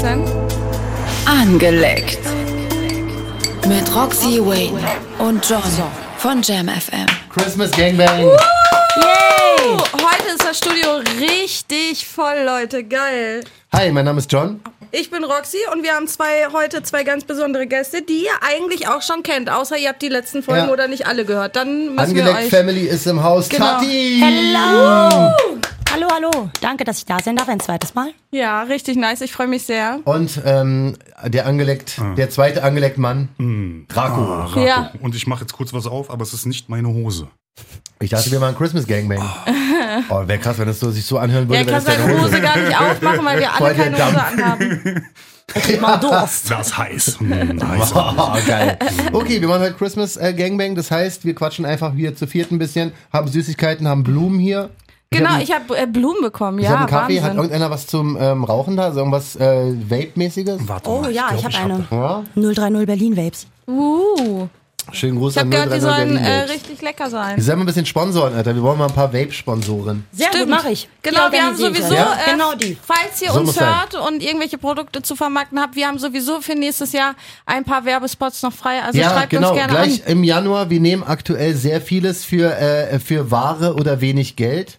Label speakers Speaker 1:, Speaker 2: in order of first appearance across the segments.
Speaker 1: das denn?
Speaker 2: Angeleckt. Mit Roxy Wayne und John von Jam FM.
Speaker 3: Christmas Gangbang.
Speaker 1: Oh, heute ist das Studio richtig voll, Leute. Geil.
Speaker 3: Hi, mein Name ist John.
Speaker 1: Ich bin Roxy und wir haben zwei, heute zwei ganz besondere Gäste, die ihr eigentlich auch schon kennt, außer ihr habt die letzten Folgen
Speaker 3: Ja.
Speaker 1: oder nicht alle gehört. Dann müssen
Speaker 3: Angeleckt
Speaker 1: wir euch...
Speaker 3: Family ist im Haus.
Speaker 1: Genau.
Speaker 3: Tati!
Speaker 4: Hallo! Hallo, hallo. Danke, dass ich da sein darf, ein zweites Mal.
Speaker 1: Ja, richtig nice. Ich freue mich sehr.
Speaker 3: Und ähm, der Angeleckt, der zweite Angeleckt Mann, Draco.
Speaker 5: Ah, Rako.
Speaker 1: Ja.
Speaker 5: Und ich mache jetzt kurz was auf, aber es ist nicht meine Hose.
Speaker 3: Ich dachte, wir machen Christmas Gangbang. Oh, wäre krass, wenn das so, sich so anhören
Speaker 1: Ja,
Speaker 3: würde,
Speaker 1: ich kann
Speaker 3: es
Speaker 1: seine
Speaker 3: deine
Speaker 1: Hose gar nicht aufmachen, weil wir alle keine Hose anhaben.
Speaker 4: Mal Durst.
Speaker 5: Das ist heiß. Hm, heiß.
Speaker 3: Oh, geil. Okay, wir machen heute Christmas äh, Gangbang. Das heißt, wir quatschen einfach hier zu viert ein bisschen, haben Süßigkeiten, haben Blumen hier.
Speaker 1: Genau,
Speaker 3: hab-
Speaker 1: ich habe äh, Blumen bekommen.
Speaker 3: Ich
Speaker 1: Ja,
Speaker 3: habe einen Kaffee. Hat
Speaker 1: Wahnsinn.
Speaker 3: irgendeiner was zum ähm, Rauchen da? So irgendwas äh, Vape-mäßiges?
Speaker 5: Warte
Speaker 4: Oh
Speaker 5: mal,
Speaker 4: ja,
Speaker 5: glaub,
Speaker 4: ich habe eine.
Speaker 3: Ja.
Speaker 4: 030 Berlin Vapes.
Speaker 1: Uh,
Speaker 3: Schönen Gruß
Speaker 1: ich habe
Speaker 3: an
Speaker 1: gehört, die
Speaker 3: 030
Speaker 1: sollen äh, richtig lecker
Speaker 3: Wir
Speaker 1: sein.
Speaker 3: sollen mal ein bisschen sponsoren, Alter. Wir wollen mal ein paar Vape-Sponsoren.
Speaker 4: Sehr
Speaker 1: Stimmt.
Speaker 4: gut, mache ich.
Speaker 1: Genau,
Speaker 4: Die
Speaker 1: wir haben
Speaker 4: ich
Speaker 1: sowieso,
Speaker 4: euch.
Speaker 1: äh,
Speaker 4: genau die.
Speaker 1: falls ihr
Speaker 3: So
Speaker 1: uns
Speaker 3: muss sein.
Speaker 1: hört und irgendwelche Produkte zu vermarkten habt, wir haben sowieso für nächstes Jahr ein paar Werbespots noch frei. Also
Speaker 3: ja,
Speaker 1: schreibt
Speaker 3: genau.
Speaker 1: uns gerne
Speaker 3: Gleich
Speaker 1: an.
Speaker 3: im Januar. Wir nehmen aktuell sehr vieles für, äh, für Ware oder wenig Geld.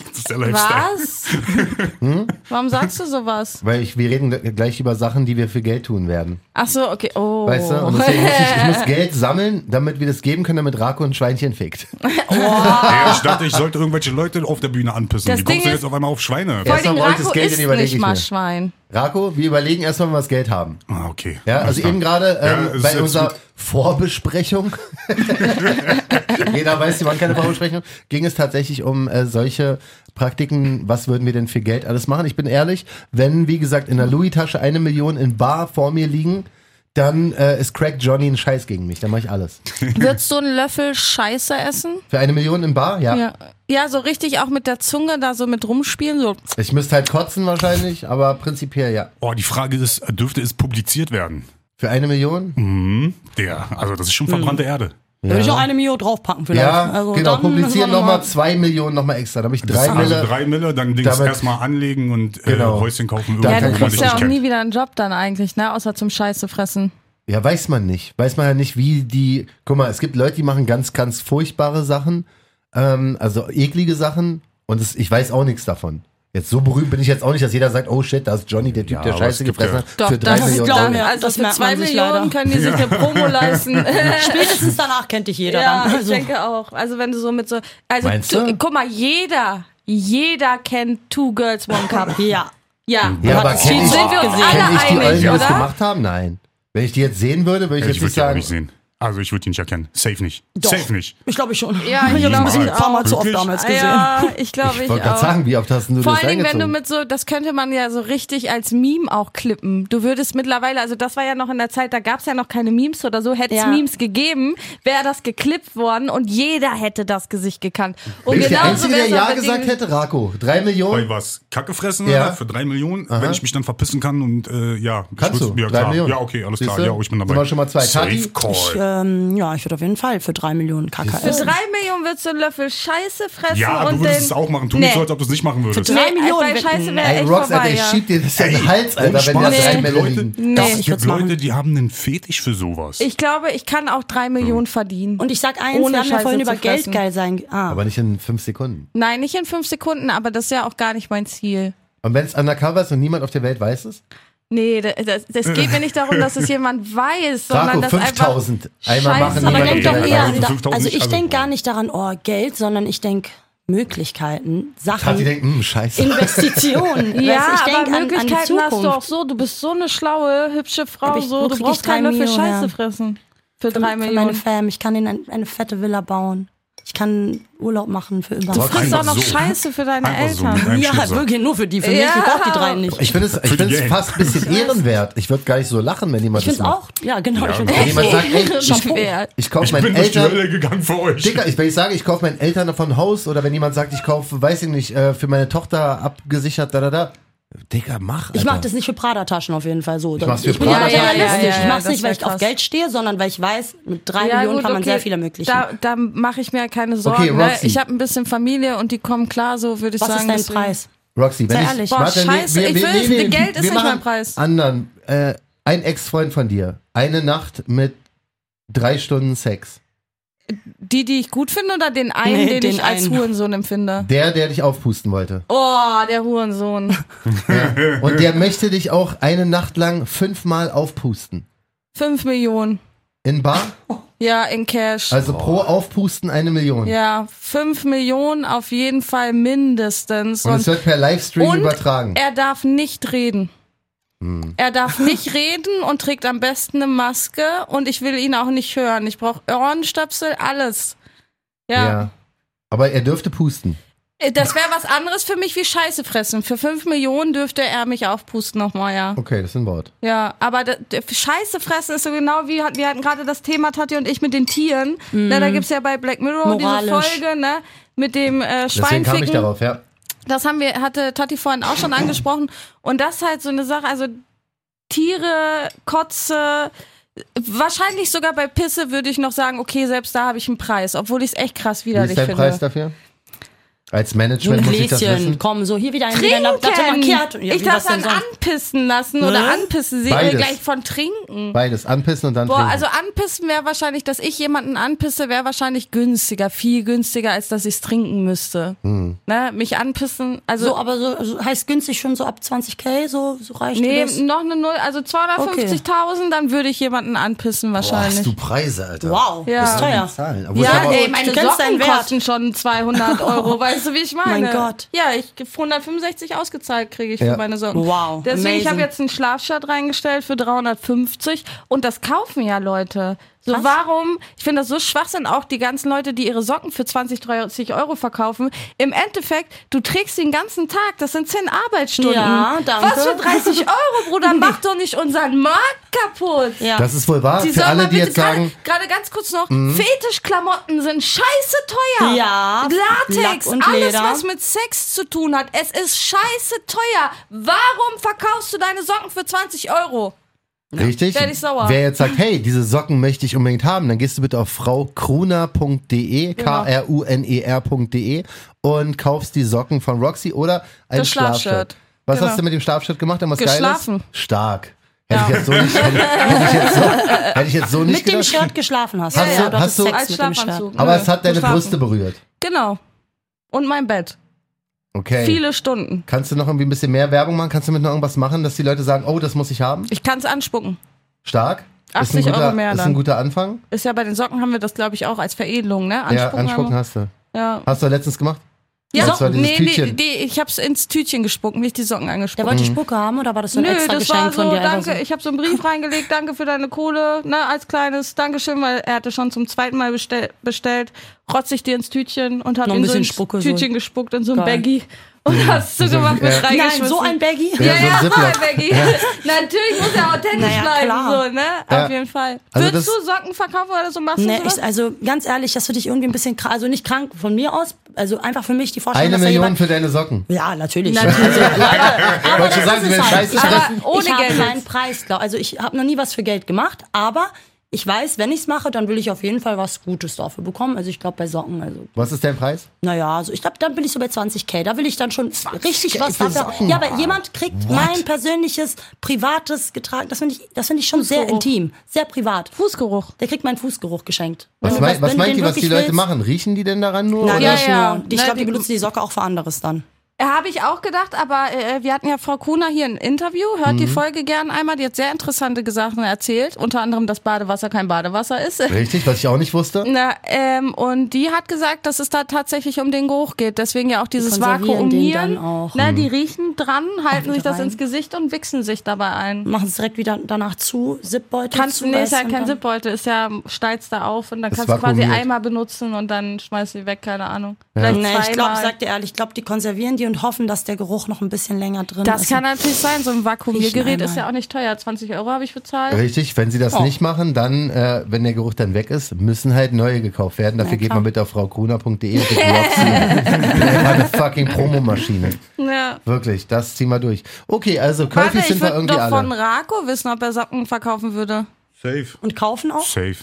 Speaker 5: Das ist der Lifestyle.
Speaker 1: Was?
Speaker 3: Hm?
Speaker 1: Warum sagst du sowas?
Speaker 3: Weil ich, wir reden gleich über Sachen, die wir für Geld tun werden.
Speaker 1: Ach so, okay. Oh.
Speaker 3: Weißt du? Und deswegen muss ich, ich muss Geld sammeln, damit wir das geben können, damit Rako ein Schweinchen fickt.
Speaker 5: Ja, ich dachte, ich sollte irgendwelche Leute auf der Bühne anpissen.
Speaker 1: Das
Speaker 5: Wie kommst
Speaker 1: Ding
Speaker 5: du
Speaker 1: ist-
Speaker 5: jetzt auf einmal auf Schweine?
Speaker 1: Vor
Speaker 3: Erst
Speaker 1: allem
Speaker 3: mal brauche ich das Geld,
Speaker 1: ist
Speaker 3: dann überlege
Speaker 1: nicht
Speaker 3: ich
Speaker 1: mal
Speaker 3: mir.
Speaker 1: Schwein.
Speaker 3: Rako, wir überlegen erstmal, wenn wir das Geld haben.
Speaker 5: Ah, okay.
Speaker 3: Ja, also eben gerade ähm,
Speaker 5: Ja,
Speaker 3: bei unserer
Speaker 5: gut.
Speaker 3: Vorbesprechung, jeder weiß, die waren keine Vorbesprechung, ging es tatsächlich um äh, solche Praktiken, was würden wir denn für Geld alles machen? Ich bin ehrlich, wenn, wie gesagt, in der Louis-Tasche eine Million in Bar vor mir liegen, dann äh, ist Crack Johnny ein Scheiß gegen mich, dann mache ich alles.
Speaker 1: Würdest du einen Löffel Scheiße essen?
Speaker 3: Für eine Million in Bar? Ja.
Speaker 1: Ja. Ja, so richtig auch mit der Zunge da so mit rumspielen. So.
Speaker 3: Ich müsste halt kotzen wahrscheinlich, aber prinzipiell ja.
Speaker 5: Oh, die Frage ist, dürfte es publiziert werden?
Speaker 3: Für eine Million?
Speaker 5: Mhm. Der, also das ist schon verbrannte Erde.
Speaker 4: Da würde ich auch eine Mio draufpacken vielleicht.
Speaker 3: Ja,
Speaker 4: also
Speaker 3: genau,
Speaker 4: dann
Speaker 3: publizieren nochmal zwei Millionen nochmal extra. Dann habe ich drei
Speaker 5: also
Speaker 3: Mille.
Speaker 5: drei Mille, dann Dings erstmal anlegen und äh,
Speaker 3: Genau.
Speaker 5: Häuschen kaufen.
Speaker 3: Da
Speaker 1: Ja,
Speaker 3: kann
Speaker 1: du kriegst ja auch nie wieder einen Job dann eigentlich, ne? Außer zum Scheiße fressen.
Speaker 3: Ja, weiß man nicht. Weiß man ja nicht, wie die. Guck mal, es gibt Leute, die machen ganz, ganz furchtbare Sachen, ähm, also eklige Sachen, und es, ich weiß auch nichts davon. Jetzt so berühmt bin ich jetzt auch nicht, dass jeder sagt, oh shit, da ist Johnny, der Typ,
Speaker 5: Ja,
Speaker 3: der Scheiße gefressen hat,
Speaker 1: Doch,
Speaker 3: für drei
Speaker 1: das
Speaker 3: Millionen
Speaker 4: glauben
Speaker 3: Dollar.
Speaker 1: Also
Speaker 4: das
Speaker 1: für zwei Millionen
Speaker 4: leider.
Speaker 1: können die sich eine Promo leisten.
Speaker 4: Spätestens danach kennt dich jeder
Speaker 1: ja,
Speaker 4: dann.
Speaker 1: ich
Speaker 4: Also,
Speaker 1: denke auch. Also wenn du so mit so. Also
Speaker 3: Meinst du?
Speaker 1: guck mal, jeder, jeder kennt Two Girls One Cup.
Speaker 4: ja.
Speaker 1: Ja.
Speaker 3: Ja, aber
Speaker 4: das
Speaker 3: kenne ich,
Speaker 1: sind wir uns alle
Speaker 3: kenn ich die
Speaker 1: einig,
Speaker 3: Eulen, die das gemacht haben? Nein. Wenn ich die jetzt sehen würde, würde ich
Speaker 5: Ich
Speaker 3: jetzt
Speaker 5: würde
Speaker 3: nicht sagen.
Speaker 5: nicht sehen. Also ich würde ihn nicht erkennen. Safe nicht.
Speaker 4: Doch.
Speaker 5: Safe nicht.
Speaker 4: Ich glaube ich schon.
Speaker 1: Ja, ich
Speaker 4: ich habe
Speaker 1: glaube, ich
Speaker 4: ein paar Mal zu oft damals gesehen.
Speaker 1: Ja, ich glaube,
Speaker 3: Ich
Speaker 1: ich,
Speaker 3: wollte gerade
Speaker 1: auch.
Speaker 3: sagen, wie oft hast du
Speaker 1: Vor
Speaker 3: das
Speaker 1: allen Dingen, wenn du mit so, das könnte man ja so richtig als Meme auch klippen. Du würdest mittlerweile, also das war ja noch in der Zeit, da gab es ja noch keine Memes oder so, hätte es
Speaker 4: Ja.
Speaker 1: Memes gegeben, wäre das geklippt worden und jeder hätte das Gesicht gekannt. Und
Speaker 3: Bin ich der
Speaker 1: genauso
Speaker 3: Einzige, der
Speaker 1: wär's auch
Speaker 3: Ja gesagt hätte? Rako. Drei Millionen?
Speaker 5: Bei was? Kacke fressen
Speaker 3: Ja.
Speaker 5: für drei Millionen, wenn ich mich dann verpissen kann und äh, ja,
Speaker 3: Kannst
Speaker 5: ich
Speaker 3: du?
Speaker 5: ja,
Speaker 3: Drei
Speaker 5: klar.
Speaker 3: Millionen?
Speaker 5: Ja, okay, alles
Speaker 3: Siehst
Speaker 5: klar.
Speaker 3: du?
Speaker 5: Ja, ich bin dabei.
Speaker 3: Sind wir schon mal zwei.
Speaker 5: Safe? Call.
Speaker 4: Ähm, ja, ich würde auf jeden Fall für drei Millionen Kacke
Speaker 1: Für
Speaker 4: essen.
Speaker 1: drei Millionen würdest du einen Löffel Scheiße fressen
Speaker 5: ja,
Speaker 1: und
Speaker 5: du würdest
Speaker 1: den,
Speaker 5: es auch machen. Tu
Speaker 1: Nee.
Speaker 5: nicht so, als ob du es nicht machen würdest.
Speaker 4: Drei
Speaker 1: Nee,
Speaker 4: Millionen
Speaker 1: bei. Scheiße wäre
Speaker 3: Ey,
Speaker 1: echt
Speaker 3: Rox, Alter,
Speaker 1: vorbei,
Speaker 3: ich
Speaker 1: ja.
Speaker 3: schieb dir das in den Hals, Alter, wenn
Speaker 5: Spaß,
Speaker 3: da
Speaker 5: es
Speaker 3: drei liegen.
Speaker 1: Nee.
Speaker 5: Es
Speaker 4: ich
Speaker 5: gibt. Leute, die haben einen Fetisch für sowas.
Speaker 1: Ich glaube, ich kann auch drei Millionen verdienen.
Speaker 4: Und ich sag eins,
Speaker 1: Ohne
Speaker 4: wir haben ja
Speaker 1: Scheiße
Speaker 4: vorhin
Speaker 1: zu
Speaker 4: über Geld
Speaker 1: fressen.
Speaker 4: geil sein. Ah,
Speaker 3: Aber nicht in fünf Sekunden.
Speaker 1: Nein, nicht in fünf Sekunden, aber das ist ja auch gar nicht mein Ziel.
Speaker 3: Und wenn es undercover ist und niemand auf der Welt weiß es?
Speaker 1: Nee, das, das, geht mir nicht darum, dass es jemand weiß, sondern
Speaker 3: Rako,
Speaker 1: dass einfach
Speaker 3: 5000 einmal
Speaker 1: Scheiße.
Speaker 3: machen.
Speaker 4: aber denk doch eher
Speaker 5: Also
Speaker 4: an, da,
Speaker 5: 5000
Speaker 4: also
Speaker 5: nicht,
Speaker 4: ich denke gar nicht daran, oh, Geld, sondern ich denke Möglichkeiten, Sachen,
Speaker 3: denkt, hm, scheiße.
Speaker 4: Investitionen.
Speaker 1: Ja,
Speaker 4: weißt, du, ich
Speaker 1: aber
Speaker 4: denk an, an
Speaker 1: Möglichkeiten hast du auch so. Du bist so eine schlaue, hübsche Frau. So, du brauchst keinen Löffel
Speaker 4: Mio
Speaker 1: Scheiße
Speaker 4: her?
Speaker 1: fressen. Für drei
Speaker 4: Für meine
Speaker 1: Millionen.
Speaker 4: Fam, ich kann ihnen ein, eine fette Villa bauen. Ich kann Urlaub machen für immer.
Speaker 1: Du frisst auch noch
Speaker 5: so.
Speaker 1: Scheiße für deine
Speaker 5: Einfach so,
Speaker 1: Eltern.
Speaker 5: einem
Speaker 4: ja,
Speaker 5: Schnipsel.
Speaker 4: wirklich nur für die. Für mich,
Speaker 1: Ja.
Speaker 4: ich brauche die drei nicht.
Speaker 3: Ich finde es, ich finde es
Speaker 5: Gang.
Speaker 3: fast ein bisschen ehrenwert. Ich würde gar nicht so lachen, wenn jemand
Speaker 4: Ich finde
Speaker 3: das
Speaker 4: es
Speaker 3: macht.
Speaker 4: auch, ja genau. ich
Speaker 5: Ja,
Speaker 4: find's
Speaker 3: Wenn
Speaker 4: auch
Speaker 3: jemand
Speaker 4: so.
Speaker 3: sagt, ey, ich, ich kaufe
Speaker 5: ich
Speaker 3: meinen
Speaker 5: bin
Speaker 3: Eltern.
Speaker 5: Hölle gegangen für euch.
Speaker 3: Dicker, ich, wenn ich sage, ich kaufe meinen Eltern davon Haus oder wenn jemand sagt, ich kaufe, weiß ich nicht, äh, für meine Tochter abgesichert, da, da, da. Dicker, mach. Alter.
Speaker 4: Ich mache das nicht für Prada-Taschen auf jeden Fall so. Ich,
Speaker 3: mach's für
Speaker 4: bin ja
Speaker 3: Prada-Taschen.
Speaker 4: sehr realistisch.
Speaker 1: Ja, ja, ja,
Speaker 4: ich mache es
Speaker 1: das
Speaker 4: nicht, weil ich auf. Geld stehe, sondern weil ich weiß, mit drei
Speaker 1: Ja,
Speaker 4: Millionen
Speaker 1: gut,
Speaker 4: kann man
Speaker 1: okay.
Speaker 4: sehr viel ermöglichen.
Speaker 1: Da, da mache ich mir keine Sorgen.
Speaker 3: Okay,
Speaker 1: ne? Ich habe ein bisschen Familie und die kommen klar, so würde ich
Speaker 4: Was
Speaker 1: sagen.
Speaker 4: ist dein Preis?
Speaker 3: Roxy, wenn
Speaker 4: Sei
Speaker 3: ich,
Speaker 4: ehrlich.
Speaker 1: Boah,
Speaker 3: warte,
Speaker 1: scheiße, ich will- Geld ist
Speaker 3: wir
Speaker 1: nicht mein Preis.
Speaker 3: Anderen, äh, ein Ex-Freund von dir, eine Nacht mit drei Stunden Sex.
Speaker 1: Die, die ich gut finde oder den einen,
Speaker 4: Nee,
Speaker 1: den,
Speaker 4: den
Speaker 1: ich als
Speaker 4: einen.
Speaker 1: Hurensohn empfinde?
Speaker 3: Der, der dich aufpusten wollte.
Speaker 1: Oh, der Hurensohn.
Speaker 3: Und der möchte dich auch eine Nacht lang fünfmal aufpusten.
Speaker 1: Fünf Millionen.
Speaker 3: In Bar?
Speaker 1: Ja, in Cash.
Speaker 3: Also pro Aufpusten eine Million.
Speaker 1: Ja, fünf Millionen auf jeden Fall mindestens.
Speaker 3: Und es wird per Livestream
Speaker 1: und
Speaker 3: übertragen.
Speaker 1: er darf nicht reden.
Speaker 3: Hm.
Speaker 1: Er darf nicht reden und trägt am besten eine Maske und ich will ihn auch nicht hören. Ich brauche Ohrenstöpsel, alles. Ja.
Speaker 3: ja. Aber er dürfte pusten.
Speaker 1: Äh, Das wäre was anderes für mich wie Scheiße fressen. Für fünf Millionen dürfte er mich aufpusten nochmal, ja.
Speaker 3: Okay, das ist ein Wort.
Speaker 1: Ja, aber da, der Scheiße fressen ist so genau wie, wir hatten gerade das Thema, Tati und ich, mit den Tieren. Na, da gibt's ja bei Black Mirror diese
Speaker 4: Moralisch.
Speaker 1: Folge, ne? Mit dem äh,
Speaker 3: Deswegen kam ich
Speaker 1: Schweinficken.
Speaker 3: darauf, ja.
Speaker 1: Das haben wir, hatte Tati vorhin auch schon angesprochen. Und das ist halt so eine Sache, also Tiere, Kotze, wahrscheinlich sogar bei Pisse würde ich noch sagen, okay, selbst da habe ich einen Preis, obwohl ich es echt krass
Speaker 3: Wie
Speaker 1: widerlich
Speaker 3: ist dein
Speaker 1: finde.
Speaker 3: Preis dafür? Als Management muss ich das wissen.
Speaker 4: komm, so hier wieder ein wieder
Speaker 1: Trinken!
Speaker 4: Macchiato. Ja,
Speaker 1: ich
Speaker 4: wie,
Speaker 1: darf
Speaker 4: was denn
Speaker 1: dann
Speaker 4: sonst?
Speaker 1: anpissen lassen oder
Speaker 4: Hä?
Speaker 1: anpissen sehen
Speaker 3: Beides.
Speaker 1: gleich von trinken.
Speaker 3: Beides, anpissen und dann
Speaker 1: Boah,
Speaker 3: trinken.
Speaker 1: also anpissen wäre wahrscheinlich, dass ich jemanden anpisse, wäre wahrscheinlich günstiger, viel günstiger, als dass ich es trinken müsste.
Speaker 3: Hm.
Speaker 1: Ne? Mich anpissen, also
Speaker 4: So, aber so, so heißt günstig schon so ab 20k, so, so reicht
Speaker 1: nee,
Speaker 4: dir das?
Speaker 1: noch eine Null, also 250.000, dann würde ich jemanden anpissen
Speaker 3: Boah,
Speaker 1: wahrscheinlich.
Speaker 3: hast du Preise, Alter.
Speaker 4: Wow,
Speaker 1: Ja.
Speaker 4: das ist teuer.
Speaker 3: Zahlen. Obwohl ich
Speaker 1: ja,
Speaker 3: aber-
Speaker 1: ey,
Speaker 4: Du
Speaker 1: meine
Speaker 4: kennst
Speaker 1: Socken
Speaker 4: Wert.
Speaker 1: kosten schon 200 Euro, weißt du, wie ich meine?
Speaker 4: Mein Gott.
Speaker 1: Ja, ich 165 ausgezahlt kriege ich
Speaker 3: Ja.
Speaker 1: für meine Socken.
Speaker 4: Wow,
Speaker 1: Deswegen, ich
Speaker 4: amazing.
Speaker 1: habe jetzt einen Schlafshirt reingestellt für 350 und das kaufen ja Leute. So, warum? Ich finde das so Schwachsinn, auch die ganzen Leute, die ihre Socken für 20, 30 Euro verkaufen. Im Endeffekt, du trägst den ganzen Tag, das sind 10 Arbeitsstunden.
Speaker 4: Ja, danke.
Speaker 1: Was für 30 Euro, Bruder? Mach doch nicht unseren Markt kaputt.
Speaker 4: Ja.
Speaker 3: Das ist wohl wahr.
Speaker 1: Die
Speaker 3: Für alle, die
Speaker 1: bitte
Speaker 3: jetzt sagen, Mhm.
Speaker 1: gerade, ganz kurz noch, Fetischklamotten sind scheiße teuer.
Speaker 4: Ja,
Speaker 1: Latex,
Speaker 4: Lack und
Speaker 1: alles
Speaker 4: Leder.
Speaker 1: was mit Sex zu tun hat, es ist scheiße teuer. Warum verkaufst du deine Socken für 20 Euro?
Speaker 3: Richtig.
Speaker 1: werd ich sauer.
Speaker 3: Wer jetzt sagt, hey, diese Socken möchte ich unbedingt haben, dann gehst du bitte auf fraukruna.de,
Speaker 1: Genau.
Speaker 3: K-R-U-N-E-R.de E und kaufst die Socken von Roxy oder ein
Speaker 1: Das
Speaker 3: Schlafshirt.
Speaker 1: Schlafshirt.
Speaker 3: Was
Speaker 1: Genau.
Speaker 3: hast du mit dem Schlafshirt gemacht? Irgendwas
Speaker 1: Geschlafen.
Speaker 3: Geiles? Stark. Hätte
Speaker 1: Ja.
Speaker 3: ich jetzt so nicht, hätte, hätte ich jetzt so, hätte ich jetzt so nicht
Speaker 4: Mit dem
Speaker 3: gedacht.
Speaker 4: Shirt geschlafen hast.
Speaker 3: Hast
Speaker 4: ja,
Speaker 3: du-
Speaker 4: ja, du
Speaker 3: hast du-
Speaker 4: Sex
Speaker 1: Als
Speaker 4: mit dem Shirt.
Speaker 1: Schlafanzug.
Speaker 3: Aber es hat deine
Speaker 1: geschlafen.
Speaker 3: Brüste berührt.
Speaker 1: Genau. Und mein Bett.
Speaker 3: Okay.
Speaker 1: Viele Stunden.
Speaker 3: Kannst du noch irgendwie ein bisschen mehr Werbung machen? Kannst du mit noch irgendwas machen, dass die Leute sagen, oh, das muss ich haben?
Speaker 1: Ich kann es anspucken.
Speaker 3: Stark.
Speaker 1: 80
Speaker 3: ist ein guter,
Speaker 1: Euro mehr
Speaker 3: Ist ein guter Anfang.
Speaker 1: Ist ja bei den Socken haben wir das, glaube ich, auch als Veredelung, ne?
Speaker 3: ja, anspucken hast du.
Speaker 1: Ja.
Speaker 3: Hast du letztens gemacht?
Speaker 1: Ja,
Speaker 3: Das
Speaker 1: nee, die,
Speaker 3: Tütchen.
Speaker 1: die, ich hab's ins Tütchen gespuckt, nicht die Socken
Speaker 4: Der
Speaker 1: angespuckt.
Speaker 4: wollte Spucke haben oder war das so ein
Speaker 1: Nö,
Speaker 4: extra
Speaker 1: das
Speaker 4: Geschenk
Speaker 1: war so,
Speaker 4: von dir?
Speaker 1: danke, ich habe so einen Brief reingelegt, danke für deine Kohle, ne, als kleines Dankeschön, weil er hatte schon zum zweiten Mal bestell, bestellt, rotz ich dir ins Tütchen und hat
Speaker 4: Noch
Speaker 1: so
Speaker 4: bisschen
Speaker 1: ein
Speaker 4: Spucke so.
Speaker 1: Tütchen gespuckt in so ein. Baggy und hast du gemacht mit
Speaker 3: ja.
Speaker 4: Nein, so ein Baggy?
Speaker 1: Ja,
Speaker 3: Ja, so ein
Speaker 1: Baggy. Natürlich muss er authentisch
Speaker 4: Naja,
Speaker 1: bleiben,
Speaker 4: klar.
Speaker 1: so, ne?
Speaker 3: Ja.
Speaker 1: Auf jeden Fall.
Speaker 3: Also
Speaker 1: Würdest du Socken verkaufen oder so? Machst
Speaker 4: Nee,
Speaker 1: du sowas?
Speaker 4: ich, also ganz ehrlich, das finde ich irgendwie ein bisschen krank. Also nicht krank von mir aus, also einfach für mich die Vorstellung,
Speaker 3: Eine Million
Speaker 4: jemand.
Speaker 3: für deine Socken.
Speaker 4: Ja, natürlich.
Speaker 1: Natürlich.
Speaker 4: Also, aber, aber das
Speaker 3: sagen,
Speaker 4: ist halt- ich
Speaker 1: Ohne
Speaker 4: ich habe
Speaker 1: Geld
Speaker 4: keinen. Preis, glaub. Also ich habe noch nie was für Geld gemacht, aber ich weiß, wenn ich es mache, dann will ich auf jeden Fall was Gutes dafür bekommen. Also ich glaube bei Socken, also
Speaker 3: Was ist dein Preis?
Speaker 4: naja, also ich glaube, dann bin ich so bei 20k. Da will ich dann schon richtig was
Speaker 3: für
Speaker 4: dafür.
Speaker 3: Socken?
Speaker 4: Ja, aber jemand kriegt mein persönliches, privates getragen. Das finde ich, das finde ich schon sehr
Speaker 1: Fußgeruch.
Speaker 4: intim, sehr privat.
Speaker 1: Fußgeruch.
Speaker 4: Der kriegt meinen Fußgeruch geschenkt.
Speaker 3: Was, mein, was meint ihr, was die Leute
Speaker 4: willst-
Speaker 3: machen? Riechen die denn daran nur?
Speaker 4: Nein,
Speaker 3: oder?
Speaker 1: Ja, ja.
Speaker 4: nur. Ich glaube, die
Speaker 1: die-
Speaker 4: benutzen die Socke auch für anderes dann.
Speaker 1: Habe ich auch gedacht, aber äh, wir hatten ja Frau Kuna hier ein Interview. Hört
Speaker 3: Mhm.
Speaker 1: die Folge gern einmal. Die hat sehr interessante Sachen erzählt. Unter anderem, dass Badewasser kein Badewasser ist.
Speaker 3: Richtig, was ich auch nicht wusste.
Speaker 1: Na, ähm, und die hat gesagt, dass es da tatsächlich um den Geruch geht. Deswegen ja auch dieses Vakuumieren.
Speaker 4: auch.
Speaker 1: Na, die riechen dran, halten
Speaker 4: wieder
Speaker 1: sich das
Speaker 4: rein.
Speaker 1: ins Gesicht und wichsen sich dabei ein.
Speaker 4: Machen es direkt wieder danach zu, Zipbeutel
Speaker 1: Kannst
Speaker 4: zu.
Speaker 1: du, nee, ist ja kein Zipbeutel, ist ja, steilst da auf und dann kannst du quasi einmal benutzen und dann schmeißt du die weg, keine Ahnung.
Speaker 3: Ja.
Speaker 4: Nee, ich glaube, sag dir ehrlich, ich glaube, die konservieren die und hoffen, dass der Geruch noch ein bisschen länger drin
Speaker 1: Das
Speaker 4: ist.
Speaker 1: kann natürlich sein, so ein Vakuumiergerät ist ja auch nicht teuer. 20 Euro habe ich bezahlt.
Speaker 3: Richtig, wenn sie das
Speaker 4: Oh.
Speaker 3: nicht machen, dann, äh, wenn der Geruch dann weg ist, müssen halt neue gekauft werden. Dafür
Speaker 4: Ja,
Speaker 3: geht man bitte auf fraukruna.de und gibt eine fucking Promomaschine.
Speaker 1: Ja.
Speaker 3: Wirklich, das ziehen wir durch. Okay, also Kölfis
Speaker 1: ich
Speaker 3: sind wir irgendwie
Speaker 1: doch von
Speaker 3: alle.
Speaker 1: Rako wissen, ob er Socken verkaufen würde.
Speaker 5: Safe.
Speaker 4: Und kaufen auch?
Speaker 5: Safe.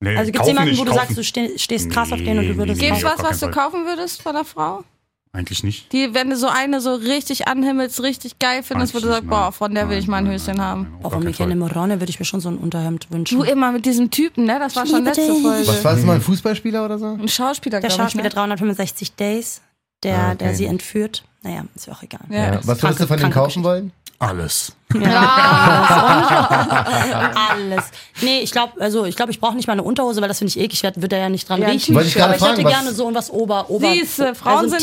Speaker 5: Nee,
Speaker 4: Also gibt es jemanden, wo du
Speaker 5: kaufen.
Speaker 4: sagst, du ste stehst krass auf den und du
Speaker 5: Nee,
Speaker 4: würdest
Speaker 5: nee, nee,
Speaker 4: kaufen?
Speaker 1: was, was du kaufen würdest von der Frau?
Speaker 5: Eigentlich nicht.
Speaker 1: Die, wenn du so eine so richtig anhimmelst, richtig geil findest, wo du sagst, boah, von der will
Speaker 5: Nein,
Speaker 1: ich mal ein
Speaker 5: nein,
Speaker 1: Höschen
Speaker 5: nein,
Speaker 1: haben.
Speaker 4: Auch Michael
Speaker 5: Fall.
Speaker 4: Morone würde ich mir schon so ein Unterhemd wünschen.
Speaker 1: Du immer mit diesem Typen, ne? Das war schon letzte
Speaker 4: dich.
Speaker 1: Folge.
Speaker 3: Was war das mal, ein Fußballspieler oder so?
Speaker 1: Ein Schauspieler,
Speaker 4: der
Speaker 1: glaube ich.
Speaker 4: Schauspieler
Speaker 1: Ne?
Speaker 4: 365 Days, der,
Speaker 3: Ah, okay.
Speaker 4: der sie entführt. Naja, ist ja auch egal.
Speaker 1: Ja.
Speaker 3: Ja. Was würdest du von
Speaker 4: kranke
Speaker 3: kaufen wollen?
Speaker 5: Alles.
Speaker 4: Alles. Nee, ich glaube, also ich glaube, ich brauche nicht mal eine Unterhose, weil das finde ich eklig, wird, wird er ja nicht dran
Speaker 1: Ja,
Speaker 4: riechen.
Speaker 3: Ich
Speaker 4: Aber ich hätte gerne so was Ober, Ober.
Speaker 1: Siehste, Frauen
Speaker 4: also ein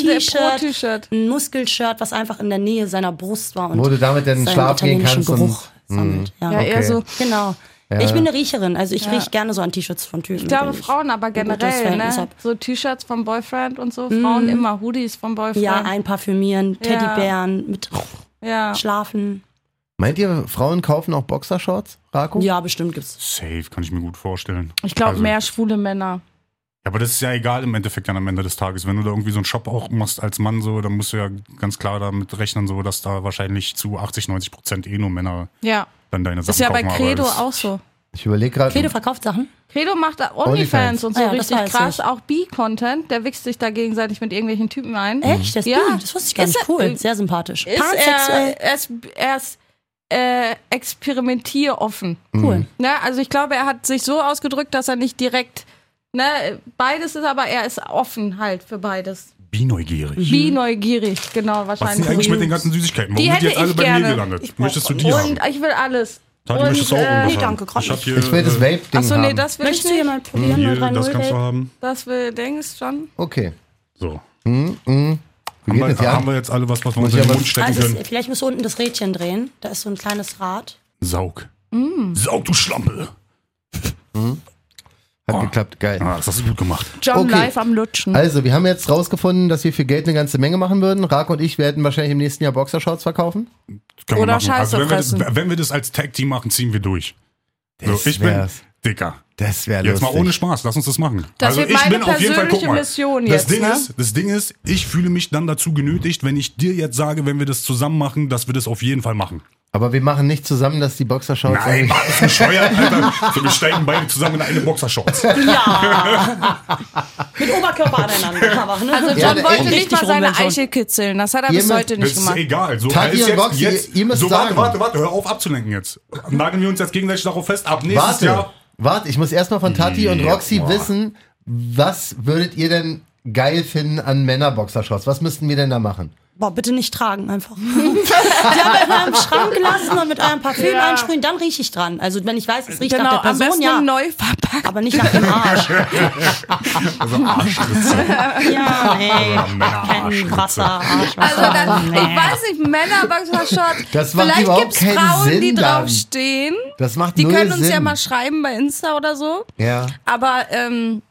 Speaker 4: T-Shirt, ein Muskelshirt, was einfach in der Nähe seiner Brust war und
Speaker 3: Wo du damit dann schlafen gehen kannst und-
Speaker 4: Geruch sammelt. Ja,
Speaker 1: Ja, eher
Speaker 3: Okay.
Speaker 1: so.
Speaker 4: genau. Ich bin eine Riecherin, also ich rieche gerne so an T-Shirts von Typen.
Speaker 1: Ich glaube, Frauen aber generell, ne? So T-Shirts vom Boyfriend und so. Frauen immer Hoodies vom Boyfriend.
Speaker 4: Ja, einparfümieren,
Speaker 1: Ja.
Speaker 4: Teddybären mit
Speaker 1: ja.
Speaker 4: Schlafen.
Speaker 3: Meint ihr, Frauen kaufen auch Boxershorts, Rako?
Speaker 4: Ja, bestimmt gibt's.
Speaker 5: Safe, kann ich mir gut vorstellen.
Speaker 1: Ich glaube,
Speaker 5: Also-
Speaker 1: mehr schwule Männer.
Speaker 5: Ja, aber das ist ja egal im Endeffekt dann am Ende des Tages. Wenn du da irgendwie so einen Shop auch machst als Mann, so, dann musst du ja ganz klar damit rechnen, so, dass da wahrscheinlich zu 80, 90 Prozent eh nur Männer
Speaker 1: Ja.
Speaker 5: dann deine Sachen
Speaker 1: Ist ja bei
Speaker 5: kaufen.
Speaker 1: Credo auch so.
Speaker 3: Ich überlege gerade.
Speaker 4: Credo verkauft Sachen.
Speaker 1: Credo macht
Speaker 3: Onlyfans.
Speaker 1: Onlyfans und so
Speaker 4: Ah ja, das
Speaker 1: richtig krass.
Speaker 4: ich.
Speaker 1: Auch B-Content. Der wichst sich da gegenseitig mit irgendwelchen Typen ein.
Speaker 4: Echt? Das,
Speaker 1: Ja.
Speaker 4: das wusste ich gar
Speaker 1: Ist
Speaker 4: nicht.
Speaker 1: er-
Speaker 4: Cool. Sehr sympathisch.
Speaker 1: Ist
Speaker 4: Pansexuell.
Speaker 1: er, er ist, er ist äh, experimentieroffen.
Speaker 4: Cool.
Speaker 1: Ne? Also ich glaube, er hat sich so ausgedrückt, dass er nicht direkt, ne, beides ist, aber er ist offen halt für beides.
Speaker 5: Bi-neugierig.
Speaker 1: Wie neugierig, genau,
Speaker 5: Was ist
Speaker 1: wahrscheinlich.
Speaker 5: denn eigentlich mit den ganzen Süßigkeiten?
Speaker 1: Die
Speaker 5: Warum sind die jetzt alle bei mir gelandet? Möchtest du die haben?
Speaker 1: Und ich will alles.
Speaker 5: Tati,
Speaker 1: und,
Speaker 5: möchtest du auch
Speaker 1: äh,
Speaker 5: irgendwas
Speaker 4: nee,
Speaker 5: haben?
Speaker 4: danke,
Speaker 5: Ich hab hier,
Speaker 3: Ich will das
Speaker 5: äh,
Speaker 3: Vape-Ding
Speaker 1: Achso,
Speaker 3: haben.
Speaker 1: nee, das will
Speaker 4: Möchtest
Speaker 1: ich
Speaker 4: du hier mal probieren?
Speaker 5: hier,
Speaker 4: 030
Speaker 5: das kannst du haben.
Speaker 1: Das will Dings schon.
Speaker 3: Okay.
Speaker 5: So.
Speaker 3: Wie
Speaker 5: Haben
Speaker 3: geht
Speaker 5: wir,
Speaker 3: ja?
Speaker 5: haben wir jetzt alle was, was wir uns in den Mund stecken
Speaker 4: Also
Speaker 5: können?
Speaker 4: es, vielleicht musst du unten das Rädchen drehen. Da ist so ein kleines Rad.
Speaker 5: Saug.
Speaker 1: Mm.
Speaker 5: Saug, du Schlampe.
Speaker 3: Hat geklappt, geil.
Speaker 5: Ah, das hast du gut gemacht.
Speaker 1: John
Speaker 3: Okay.
Speaker 1: live am Lutschen.
Speaker 3: Also, wir haben jetzt rausgefunden, dass wir für Geld eine ganze Menge machen würden. Rako und ich werden wahrscheinlich im nächsten Jahr Boxershorts verkaufen.
Speaker 5: Können wir
Speaker 1: Oder. Scheiße
Speaker 5: also, wenn wir, das, wenn wir das als Tag-Team machen, ziehen wir durch. So, ich bin
Speaker 3: wär's.
Speaker 5: Dicker.
Speaker 3: Das wäre
Speaker 5: Jetzt
Speaker 3: lustig.
Speaker 5: mal ohne Spaß, lass uns das machen.
Speaker 1: Das
Speaker 5: also
Speaker 1: wird
Speaker 5: ich
Speaker 1: meine
Speaker 5: bin auf jeden Fall, guck
Speaker 1: persönliche
Speaker 5: mal,
Speaker 1: Mission
Speaker 5: das
Speaker 1: jetzt,
Speaker 5: Ding
Speaker 1: ne?
Speaker 5: ist, das Ding ist, ich fühle mich dann dazu genötigt, wenn ich dir jetzt sage, wenn wir das zusammen machen, dass wir das auf jeden Fall machen.
Speaker 3: Aber wir machen nicht zusammen, dass die Boxershorts
Speaker 5: Nein, Mann, das ist bescheuert, Alter. So, wir steigen beide zusammen in eine Boxershorts.
Speaker 4: Ja. Mit Oberkörper aneinander. Aber, ne?
Speaker 1: Also John
Speaker 3: Ja,
Speaker 1: wollte nicht mal seine. Eichel kitzeln. Das hat er
Speaker 3: Ihr
Speaker 1: bis heute
Speaker 5: Das
Speaker 1: nicht
Speaker 5: ist
Speaker 1: gemacht.
Speaker 5: egal. So,
Speaker 3: Tati
Speaker 5: als
Speaker 3: und
Speaker 5: jetzt,
Speaker 3: Roxy,
Speaker 5: jetzt,
Speaker 3: ihr müsst
Speaker 5: so, warte,
Speaker 3: sagen.
Speaker 5: warte, warte, hör auf abzulenken jetzt. Nageln wir uns jetzt gegenseitig darauf fest. Ab nächstes
Speaker 3: Warte,
Speaker 5: Jahr.
Speaker 3: warte, ich muss erstmal von Tati und Roxy
Speaker 5: boah.
Speaker 3: wissen, was würdet ihr denn geil finden an Männerboxershorts? Was müssten wir denn da machen?
Speaker 4: Boah, bitte nicht tragen einfach. Sie haben in meinem Schrank gelassen und mit eurem Parfüm
Speaker 1: Ja.
Speaker 4: einsprühen, dann rieche ich dran. Also wenn ich weiß, es riecht
Speaker 1: Genau,
Speaker 4: nach der Person, ja.
Speaker 1: neu verpackt.
Speaker 4: Aber nicht nach dem Arsch.
Speaker 5: Also Arschritze.
Speaker 4: Ja, nee.
Speaker 5: Männer
Speaker 4: Kein. Wasser, Arschwasser.
Speaker 1: Also dann, ich weiß nicht, Männerboxershorts.
Speaker 3: Das macht
Speaker 1: Vielleicht
Speaker 3: überhaupt
Speaker 1: gibt's
Speaker 3: keinen
Speaker 1: Frauen,
Speaker 3: Sinn
Speaker 1: die draufstehen.
Speaker 3: Das macht
Speaker 1: Die
Speaker 3: null
Speaker 1: können uns
Speaker 3: Sinn.
Speaker 1: ja mal schreiben bei Insta oder so.
Speaker 3: Ja.
Speaker 1: Aber ähm,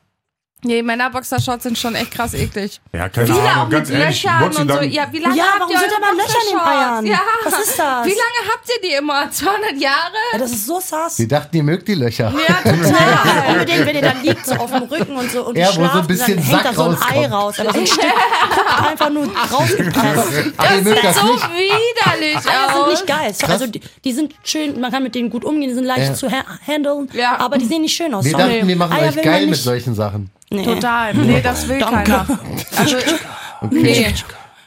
Speaker 1: nee, Männerboxershorts sind schon echt krass eklig.
Speaker 5: Ja, keine
Speaker 1: Viele auch
Speaker 5: Ahnung, ganz
Speaker 1: mit
Speaker 5: ehrlich.
Speaker 1: Löchern und so.
Speaker 5: dann,
Speaker 1: Ja, wie lange
Speaker 4: Ja,
Speaker 1: habt
Speaker 4: warum
Speaker 1: ihr
Speaker 4: sind da mal Löcher in den
Speaker 1: Boxershorts?
Speaker 4: Eiern?
Speaker 1: Ja.
Speaker 4: Was ist das?
Speaker 1: Wie lange habt ihr die immer? 200 Jahre?
Speaker 4: Ja, das ist so sass.
Speaker 3: Sie dachten, ihr mögt die Löcher.
Speaker 1: Ja, total.
Speaker 4: Ja, unbedingt, wenn ihr da liegt, so auf dem Rücken und so und
Speaker 3: Ja, wo so ein
Speaker 4: schlaft,
Speaker 3: bisschen
Speaker 4: dann hängt
Speaker 3: Sack
Speaker 4: da so ein Ei
Speaker 3: rauskommt.
Speaker 4: raus. Aber so ein Stück guckt einfach nur rausgepresst.
Speaker 3: Ach, ihr mögt das
Speaker 1: so
Speaker 3: nicht?
Speaker 1: widerlich
Speaker 4: Eier sind
Speaker 1: aus.
Speaker 4: nicht geil. Also die, die sind schön, man kann mit denen gut umgehen, die sind leicht
Speaker 3: Ja.
Speaker 4: zu ha handeln,
Speaker 1: Ja.
Speaker 4: aber die sehen nicht schön aus.
Speaker 3: Wir
Speaker 4: Sorry.
Speaker 3: dachten, wir machen
Speaker 4: Eier
Speaker 3: euch
Speaker 4: will man
Speaker 3: geil mit
Speaker 4: nicht-
Speaker 3: solchen Sachen.
Speaker 4: Nee.
Speaker 1: Total. Nee, das will
Speaker 4: Danke.
Speaker 1: keiner. Also, nee.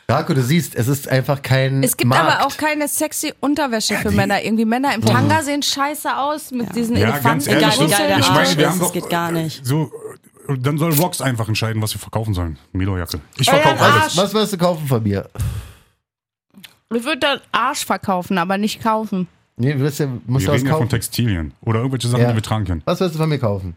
Speaker 3: Rako, du siehst, es ist einfach kein
Speaker 1: Es gibt
Speaker 3: Markt.
Speaker 1: aber auch keine sexy Unterwäsche für Männer. Irgendwie Männer im Tanga sehen scheiße aus mit diesen
Speaker 5: Ja,
Speaker 1: Elefanten.
Speaker 5: ganz ehrlich,
Speaker 4: Egal, geil der
Speaker 5: ich
Speaker 4: Arsch
Speaker 5: meine, wir
Speaker 4: ist,
Speaker 5: haben
Speaker 4: das
Speaker 5: doch,
Speaker 4: geht gar nicht.
Speaker 5: So, äh, dann soll Rox einfach entscheiden, was wir verkaufen sollen. Milo-Jacke. Ich verkaufe
Speaker 1: Arsch.
Speaker 5: alles.
Speaker 3: Was wirst du kaufen von mir?
Speaker 1: Ich würde den Arsch verkaufen, aber nicht kaufen.
Speaker 3: Nee, du wirst ja, musst
Speaker 5: Wir reden ja von. Textilien. Oder irgendwelche Sachen,
Speaker 3: Ja.
Speaker 5: die wir tragen können.
Speaker 3: Was wirst du von mir kaufen?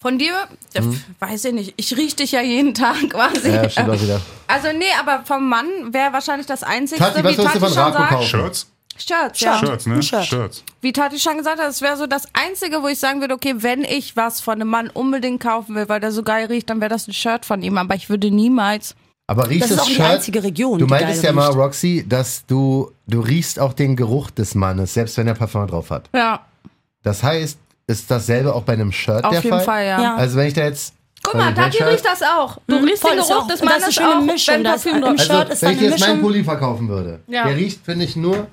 Speaker 1: Von dir, äh, weiß ich nicht. Ich riech dich ja jeden Tag quasi.
Speaker 3: Ja, stimmt auch wieder.
Speaker 1: Also nee, aber vom Mann wäre wahrscheinlich das Einzige,
Speaker 3: Tati, was
Speaker 1: wie Tati
Speaker 3: von
Speaker 1: schon
Speaker 3: Rako
Speaker 1: sagt.
Speaker 3: kaufen?
Speaker 5: Shirts?
Speaker 1: Shirts, ja.
Speaker 5: Shirts, ne?
Speaker 4: Shirt.
Speaker 5: Shirts.
Speaker 1: Wie Tati schon gesagt hat, es wäre so das Einzige, wo ich sagen würde, okay, wenn ich was von einem Mann unbedingt kaufen will, weil der so geil riecht, dann wäre das ein Shirt von ihm. Aber ich würde niemals.
Speaker 3: Aber riechst
Speaker 4: Das ist
Speaker 3: das
Speaker 4: auch die
Speaker 3: Shirt?
Speaker 4: einzige Region,
Speaker 3: Du
Speaker 4: die
Speaker 3: meintest
Speaker 4: geil
Speaker 3: ja mal,
Speaker 4: riecht.
Speaker 3: Roxy, dass du, du riechst auch den Geruch des Mannes, selbst wenn er Parfum drauf hat.
Speaker 1: Ja,
Speaker 3: Das heißt, ist dasselbe auch bei einem Shirt
Speaker 1: auf
Speaker 3: der
Speaker 1: jeden
Speaker 3: Fall?
Speaker 1: Fall, ja.
Speaker 4: Ja.
Speaker 3: Also wenn ich da jetzt.
Speaker 1: Guck mal,
Speaker 3: mein
Speaker 1: Tati
Speaker 3: Shirt-
Speaker 1: riecht das auch. Du
Speaker 4: Mhm,
Speaker 1: riechst den Geruch des
Speaker 4: das ist eine
Speaker 1: Mannes
Speaker 4: schöne
Speaker 1: auch,
Speaker 4: Mischung,
Speaker 1: wenn
Speaker 4: da
Speaker 1: Parfüm drauf
Speaker 4: im
Speaker 1: ist.
Speaker 4: Shirt
Speaker 3: Also,
Speaker 4: ist
Speaker 3: wenn
Speaker 4: da
Speaker 3: ich jetzt meinen
Speaker 4: Mischung.
Speaker 3: Pulli verkaufen würde,
Speaker 1: Ja.
Speaker 3: der riecht, finde ich, nur.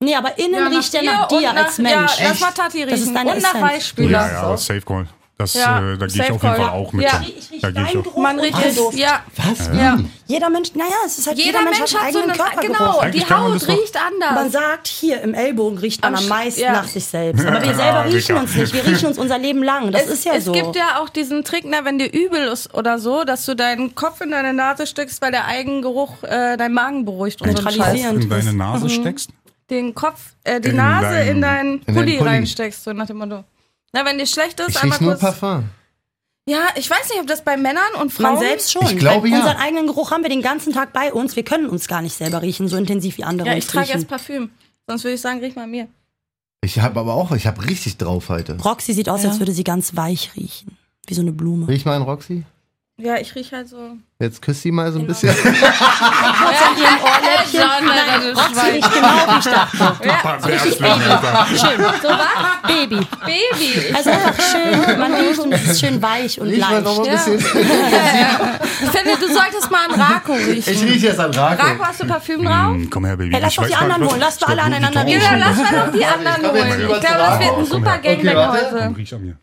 Speaker 4: Nee, aber innen
Speaker 1: Ja,
Speaker 4: riecht der nach dir
Speaker 1: nach-
Speaker 4: als Mensch.
Speaker 1: Ja, lass mal Tati
Speaker 4: Das ist
Speaker 1: riechen.
Speaker 4: deine
Speaker 1: Und nach
Speaker 4: Essenz.
Speaker 1: Weichspüler.
Speaker 5: Ja, ja, safe call. Das,
Speaker 1: Ja,
Speaker 5: äh, da gehe ich auf jeden. Fall auch mit.
Speaker 1: Ja.
Speaker 4: Ich riech
Speaker 5: Da gehe ich auch.
Speaker 1: Man riecht es.
Speaker 4: Duft.
Speaker 1: Ja.
Speaker 3: Was?
Speaker 1: Ja.
Speaker 4: Jeder Mensch, naja, es ist halt
Speaker 1: Jeder, Mensch hat so
Speaker 4: eigenen
Speaker 1: einen
Speaker 4: Körpergeruch.
Speaker 1: genau.
Speaker 5: Eigentlich
Speaker 1: Die Haut riecht anders.
Speaker 4: Man sagt, hier im Ellbogen riecht man
Speaker 1: Am
Speaker 4: am meisten
Speaker 1: ja.
Speaker 4: nach sich selbst. Aber wir selber riechen uns nicht. Wir riechen uns unser Leben lang. Das
Speaker 1: es,
Speaker 4: ist ja
Speaker 1: es
Speaker 4: so.
Speaker 1: gibt ja auch diesen Trick, na, wenn dir übel ist oder so, dass du deinen Kopf in deine Nase steckst, weil der Eigengeruch äh, deinen Magen beruhigt und so einen Scheiß.
Speaker 4: Neutralisieren.
Speaker 5: in deine Nase steckst?
Speaker 1: Den Kopf, äh, die Nase in deinen
Speaker 3: in deinen
Speaker 1: Pulli
Speaker 3: Pulli.
Speaker 1: reinsteckst, so nach dem Motto. Na, wenn dir schlecht ist,
Speaker 3: Ich
Speaker 1: einmal
Speaker 3: nur
Speaker 1: kurz.
Speaker 3: Parfum.
Speaker 1: Ja, ich weiß nicht, ob das bei Männern und Frauen.
Speaker 4: Man selbst schon.
Speaker 3: Ich glaube,
Speaker 4: Weil
Speaker 3: ja.
Speaker 4: Unseren eigenen Geruch haben wir den ganzen Tag bei uns. Wir können uns gar nicht selber riechen, so intensiv wie andere
Speaker 1: Ja, ich trage
Speaker 4: riechen.
Speaker 1: jetzt Parfüm. Sonst würde ich sagen, riech mal mir.
Speaker 3: Ich habe aber auch, ich habe richtig drauf heute.
Speaker 4: Roxy sieht aus,
Speaker 1: Ja.
Speaker 4: als würde sie ganz weich riechen. Wie so eine Blume.
Speaker 3: Riech mal an Roxy.
Speaker 1: Ja, ich riech halt so.
Speaker 3: Jetzt küsst sie mal so ein
Speaker 1: Genau.
Speaker 3: bisschen.
Speaker 4: an ihrem Ohrläppchen.
Speaker 1: Nein,
Speaker 4: Roxy riecht genau wie ich dachte.
Speaker 5: Perversen, Alter.
Speaker 4: Schön. So was? Baby.
Speaker 1: Baby.
Speaker 4: Also einfach schön, man riecht und es ist schön weich und
Speaker 3: noch
Speaker 4: leicht.
Speaker 3: mal ein bisschen.
Speaker 1: Ich finde, du solltest mal an Rako riechen.
Speaker 3: Ich rieche jetzt an
Speaker 1: Rako,
Speaker 3: Rako.
Speaker 1: hast du Parfüm drauf?
Speaker 5: Hm, Komm her, Baby.
Speaker 4: Hey, lass
Speaker 5: Ich
Speaker 4: doch die
Speaker 5: nicht,
Speaker 4: anderen holen. Lass doch
Speaker 5: ich
Speaker 4: alle aneinander
Speaker 5: die
Speaker 1: Ja,
Speaker 4: riechen.
Speaker 1: lass mal noch die anderen holen. Ich glaube, das wird ein super Gangbang heute.
Speaker 5: Komm, riech an mir.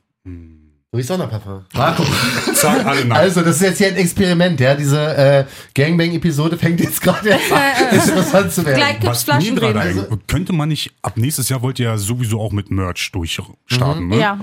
Speaker 3: Du riechst auch nach Parfum. Rako.
Speaker 5: Zahl alle nach.
Speaker 3: Also, das ist jetzt hier ein Experiment, ja. Diese äh, Gangbang-Episode fängt jetzt gerade an, interessant zu werden.
Speaker 1: Gleich gibt's
Speaker 5: Was mir
Speaker 1: Flaschen
Speaker 5: gerade
Speaker 1: drehen.
Speaker 5: ein, könnte man nicht, ab nächstes Jahr wollt ihr ja sowieso auch mit Merch durchstarten, ne?
Speaker 1: Ja.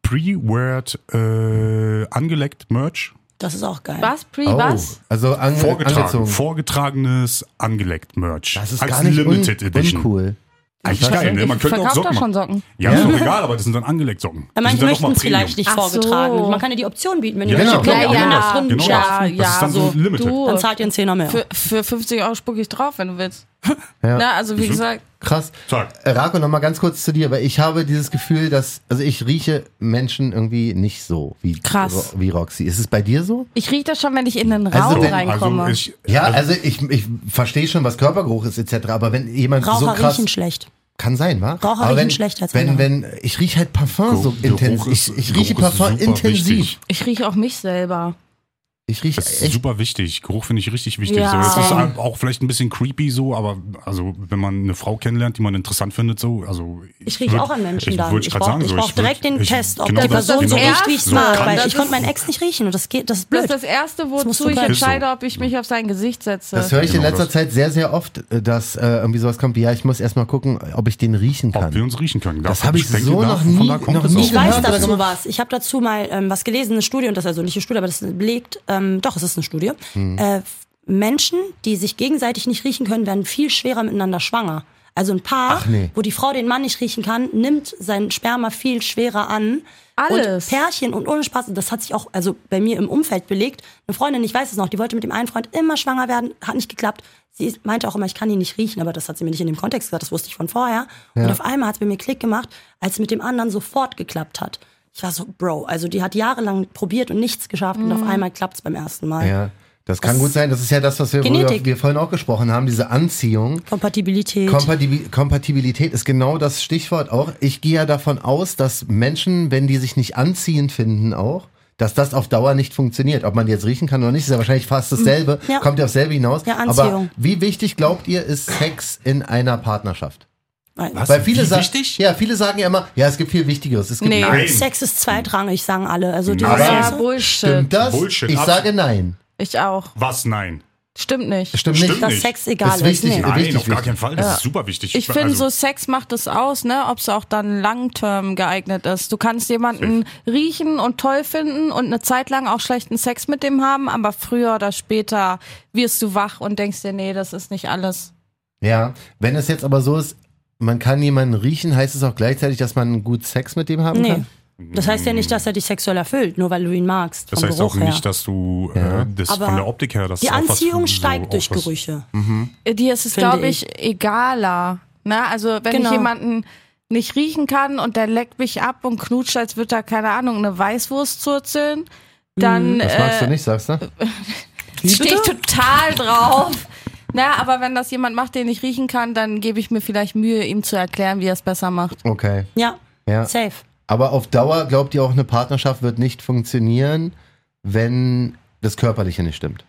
Speaker 5: Pre-Word, äh, angeleckt Merch.
Speaker 4: Das ist auch geil.
Speaker 1: Was? Pre,
Speaker 3: Oh,
Speaker 1: was?
Speaker 3: also an,
Speaker 5: Vorgetragen,
Speaker 3: angezogen.
Speaker 5: vorgetragenes angeleckt Merch.
Speaker 3: Das ist
Speaker 5: Als
Speaker 3: gar nicht
Speaker 5: Limited
Speaker 3: un
Speaker 5: Edition.
Speaker 3: uncool.
Speaker 5: Eigentlich geil, ne? Man
Speaker 1: Ich
Speaker 5: könnte auch Socken
Speaker 1: doch schon. Socken.
Speaker 5: Ja, ist doch egal, aber das sind dann angeleckt Socken.
Speaker 4: Ja,
Speaker 5: Die
Speaker 4: manche möchten es vielleicht nicht
Speaker 1: Ach
Speaker 4: vorgetragen.
Speaker 1: so.
Speaker 4: Man kann ja die Option bieten, wenn
Speaker 3: Ja,
Speaker 4: ihr
Speaker 3: genau.
Speaker 4: möchtet,
Speaker 1: Ja, ja.
Speaker 4: drin
Speaker 5: Genau.
Speaker 1: Ja,
Speaker 4: schärfen.
Speaker 1: ja,
Speaker 5: Das ist dann so Limited.
Speaker 1: Du,
Speaker 4: Dann zahlt ihr einen Zehner mehr.
Speaker 1: für, für 50 Euro spucke ich drauf, wenn du willst.
Speaker 3: Ja.
Speaker 1: Na, also wie gesagt,
Speaker 3: Krass. Äh, Rako, noch mal ganz kurz zu dir, weil ich habe dieses Gefühl, dass, also ich rieche Menschen irgendwie nicht so wie,
Speaker 1: Krass.
Speaker 3: Ro wie Roxy. Ist es bei dir so?
Speaker 1: ich rieche das schon, wenn ich in den
Speaker 3: Also
Speaker 1: Raum
Speaker 3: wenn-
Speaker 1: reinkomme.
Speaker 5: Also ich,
Speaker 3: Ja, also ich, ich verstehe schon, was Körpergeruch ist etc., aber wenn jemand so
Speaker 4: Raucher
Speaker 3: krass
Speaker 4: riechen schlecht.
Speaker 3: kann sein, wa?
Speaker 4: Raucher
Speaker 3: aber
Speaker 4: riechen
Speaker 3: wenn,
Speaker 4: schlechter als
Speaker 3: wenn,
Speaker 4: andere.
Speaker 3: wenn ich rieche halt Parfum so
Speaker 5: Geruch
Speaker 3: intensiv.
Speaker 5: ist-
Speaker 3: Ich, ich rieche Parfum intensiv.
Speaker 5: wichtig.
Speaker 1: Ich rieche auch mich selber.
Speaker 3: Ich rieche
Speaker 5: Das ist
Speaker 3: echt.
Speaker 5: super wichtig. Geruch finde ich richtig wichtig.
Speaker 1: Ja.
Speaker 5: So, es ist auch vielleicht ein bisschen creepy so, aber also wenn man eine Frau kennenlernt, die man interessant findet, so, also
Speaker 4: Ich rieche auch an Menschen
Speaker 5: ich,
Speaker 4: dann. Ich
Speaker 5: grad
Speaker 4: brauche
Speaker 5: sagen, so,
Speaker 4: brauch
Speaker 5: würd-
Speaker 4: direkt den
Speaker 5: ich-
Speaker 4: Test, ob
Speaker 5: genau
Speaker 4: die
Speaker 5: das-
Speaker 4: Person so
Speaker 5: genau
Speaker 4: riecht, wie ich
Speaker 5: so
Speaker 4: mag.
Speaker 5: kann
Speaker 4: Weil
Speaker 5: das-
Speaker 4: ich konnte meinen Ex nicht riechen und das geht, das ist
Speaker 1: Das
Speaker 4: blöd.
Speaker 1: ist das Erste, wozu ich entscheide, ob ich mich auf sein Gesicht setze.
Speaker 3: Das höre ich in
Speaker 5: Genau
Speaker 3: letzter
Speaker 5: das.
Speaker 3: Zeit sehr, sehr oft, äh, dass äh, irgendwie sowas kommt wie, ja, ich muss erstmal gucken, ob ich den riechen
Speaker 5: ob wir
Speaker 3: kann.
Speaker 5: uns riechen können.
Speaker 3: Das
Speaker 5: Da-
Speaker 3: hab ich
Speaker 5: denke,
Speaker 3: so noch
Speaker 5: von
Speaker 3: nie- noch
Speaker 5: es
Speaker 3: nie.
Speaker 4: Ich weiß dazu was. Ich habe dazu mal ähm, was gelesen, eine Studie, und das ist also nicht eine Studie, aber das belegt, ähm, doch, es ist eine Studie.
Speaker 3: Hm.
Speaker 4: Äh, Menschen, die sich gegenseitig nicht riechen können, werden viel schwerer miteinander schwanger. Also ein Paar,
Speaker 3: nee.
Speaker 4: wo die Frau den Mann nicht riechen kann, nimmt sein Sperma viel schwerer an.
Speaker 1: Alles.
Speaker 4: Und Pärchen und ohne Spaß, das hat sich auch also bei mir im Umfeld belegt. Eine Freundin, ich weiß es noch, die wollte mit dem einen Freund immer schwanger werden, hat nicht geklappt. Sie meinte auch immer, ich kann ihn nicht riechen, aber das hat sie mir nicht in dem Kontext gesagt, das wusste ich von vorher. Und auf einmal hat es bei mir Klick gemacht, als es mit dem anderen sofort geklappt hat. Ich war so, Bro, also die hat jahrelang probiert und nichts geschafft und auf einmal klappt es beim ersten Mal.
Speaker 3: Ja, das kann
Speaker 4: Das-
Speaker 3: gut sein. Das ist ja das, was wir, wir vorhin auch gesprochen haben, diese Anziehung.
Speaker 4: Kompatibilität.
Speaker 3: Kompatibil Kompatibilität ist genau das Stichwort auch. Ich gehe ja davon aus, dass Menschen, wenn die sich nicht anziehend finden auch, dass das auf Dauer nicht funktioniert. Ob man die jetzt riechen kann oder nicht, ist ja wahrscheinlich fast dasselbe.
Speaker 4: Ja.
Speaker 3: Kommt ja auf selbe hinaus.
Speaker 4: Ja,
Speaker 3: Aber
Speaker 4: Anziehung.
Speaker 3: wie wichtig glaubt ihr, ist Sex in einer Partnerschaft?
Speaker 5: Was?
Speaker 3: Weil viele sagen,
Speaker 5: wichtig?
Speaker 3: ja, viele sagen ja immer, ja, es gibt viel Wichtigeres. Es gibt
Speaker 1: Nee.
Speaker 5: Nein.
Speaker 4: Sex ist zweitrangig, sagen alle. Also die
Speaker 5: Nein.
Speaker 1: ja, Bullshit.
Speaker 3: Stimmt das?
Speaker 5: Bullshit,
Speaker 3: ich sage nein.
Speaker 1: Ich auch.
Speaker 5: Was? Nein.
Speaker 1: Stimmt nicht.
Speaker 3: Stimmt,
Speaker 5: Stimmt
Speaker 3: nicht.
Speaker 4: dass
Speaker 5: nicht.
Speaker 4: Sex egal
Speaker 3: Ist
Speaker 4: ist.
Speaker 3: wichtig.
Speaker 4: Nee.
Speaker 3: Ja.
Speaker 5: Nein,
Speaker 3: Wichtig,
Speaker 5: auf gar keinen Fall. Das ist super wichtig.
Speaker 1: Ich finde,
Speaker 5: Also,
Speaker 1: so Sex macht es aus, ne, ob es auch dann langterm geeignet ist. Du kannst jemanden riechen und toll finden und eine Zeit lang auch schlechten Sex mit dem haben, aber früher oder später wirst du wach und denkst dir, nee, das ist nicht alles.
Speaker 3: Ja, wenn es jetzt aber so ist, man kann jemanden riechen, heißt es auch gleichzeitig, dass man gut Sex mit dem haben
Speaker 4: Nee.
Speaker 3: kann?
Speaker 4: Das heißt ja nicht, dass er dich sexuell erfüllt, nur weil du ihn magst.
Speaker 5: das
Speaker 4: vom
Speaker 5: heißt
Speaker 4: Geruch
Speaker 5: auch
Speaker 4: her.
Speaker 5: nicht, dass du äh, das
Speaker 4: Aber
Speaker 5: von der Optik her, das
Speaker 4: Die Anziehung
Speaker 5: so
Speaker 4: steigt durch
Speaker 5: auch was-
Speaker 4: Gerüche.
Speaker 1: Dir ist es, glaube ich, egaler. Ne? Also wenn
Speaker 4: Genau.
Speaker 1: ich jemanden nicht riechen kann und der leckt mich ab und knutscht, als würde er, keine Ahnung, eine Weißwurst zurzeln, dann
Speaker 3: Das magst
Speaker 1: äh,
Speaker 3: du nicht, sagst du?
Speaker 1: stehe ich total drauf. Na, aber wenn das jemand macht, den ich riechen kann, dann gebe ich mir vielleicht Mühe, ihm zu erklären, wie er es besser macht.
Speaker 3: Okay.
Speaker 4: Ja,
Speaker 3: Ja.
Speaker 4: safe.
Speaker 3: Aber auf Dauer glaubt ihr auch, eine Partnerschaft wird nicht funktionieren, wenn das Körperliche nicht stimmt.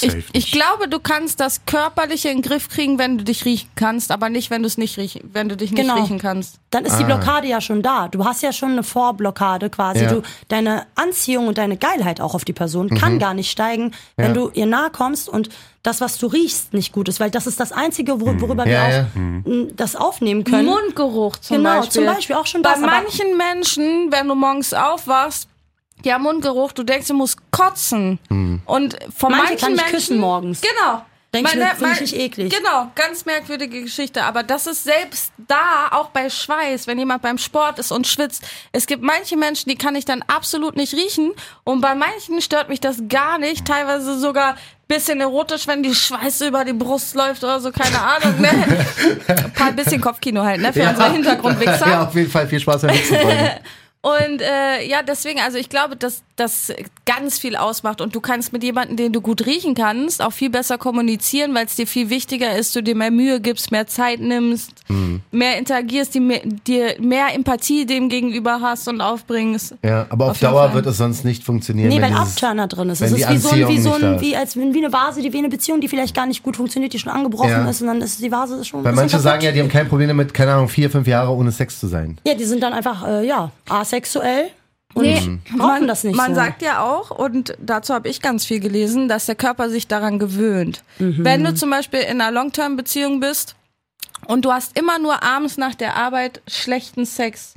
Speaker 1: Ich, ich glaube, du kannst das Körperliche in den Griff kriegen, wenn du dich riechen kannst, aber nicht, wenn du es nicht riechen, wenn du dich nicht
Speaker 4: Genau.
Speaker 1: riechen kannst.
Speaker 4: Dann ist die Blockade ja schon da. Du hast ja schon eine Vorblockade quasi.
Speaker 3: Ja.
Speaker 4: Du, deine Anziehung und deine Geilheit auch auf die Person kann gar nicht steigen, wenn
Speaker 3: Ja.
Speaker 4: du ihr nahe kommst und das, was du riechst, nicht gut ist, weil das ist das Einzige, wor worüber
Speaker 3: Ja,
Speaker 4: wir
Speaker 3: ja.
Speaker 4: auch m, das aufnehmen können.
Speaker 1: Mundgeruch zum
Speaker 4: Genau,
Speaker 1: Beispiel.
Speaker 4: zum Beispiel auch schon
Speaker 1: Bei
Speaker 4: das,
Speaker 1: manchen Menschen, wenn du morgens aufwachst, ja, Mundgeruch, du denkst, du musst kotzen. Und von
Speaker 4: Manche
Speaker 1: manchen
Speaker 4: kann ich
Speaker 1: Menschen,
Speaker 4: küssen morgens.
Speaker 1: Genau.
Speaker 4: Denk ich
Speaker 1: Meine-
Speaker 4: mir, find ich nicht eklig.
Speaker 1: Genau, ganz merkwürdige Geschichte. Aber das ist selbst da, auch bei Schweiß, wenn jemand beim Sport ist und schwitzt. Es gibt manche Menschen, die kann ich dann absolut nicht riechen. Und bei manchen stört mich das gar nicht. Teilweise sogar bisschen erotisch, wenn die Schweiße über die Brust läuft oder so, keine Ahnung. Ne? Ein paar bisschen Kopfkino halt, ne? Für unsere Hintergrundwichser.
Speaker 3: Ja, auf jeden Fall viel Spaß beim Wichsen.
Speaker 1: Und äh, ja, deswegen, also ich glaube, dass das ganz viel ausmacht. Und du kannst mit jemandem, den du gut riechen kannst, auch viel besser kommunizieren, weil es dir viel wichtiger ist, du dir mehr Mühe gibst, mehr Zeit nimmst,
Speaker 3: Mhm.
Speaker 1: mehr interagierst, die, mehr- dir mehr Empathie dem gegenüber hast und aufbringst.
Speaker 3: Ja, aber auf,
Speaker 1: Auf
Speaker 3: Dauer
Speaker 1: Fall.
Speaker 3: wird es sonst nicht funktionieren.
Speaker 4: Nee,
Speaker 3: wenn
Speaker 4: weil Abturner drin ist.
Speaker 3: wenn
Speaker 4: Es
Speaker 3: die
Speaker 4: ist wie so, ein, wie, so ein, wie, als, wie eine Vase, die wie eine Beziehung, die vielleicht gar nicht gut funktioniert, die schon angebrochen
Speaker 3: Ja.
Speaker 4: ist und dann ist die Vase schon.
Speaker 3: Weil manche sagen
Speaker 4: kaputt.
Speaker 3: ja, die haben kein Problem damit, keine Ahnung, vier, fünf Jahre ohne Sex zu sein.
Speaker 4: Ja, die sind dann einfach, äh, ja, asexuell und
Speaker 1: Nee,
Speaker 4: brauchen das nicht
Speaker 1: Man
Speaker 4: so.
Speaker 1: sagt ja auch, und dazu habe ich ganz viel gelesen, dass der Körper sich daran gewöhnt. Wenn du zum Beispiel in einer Long-Term-Beziehung bist und du hast immer nur abends nach der Arbeit schlechten Sex,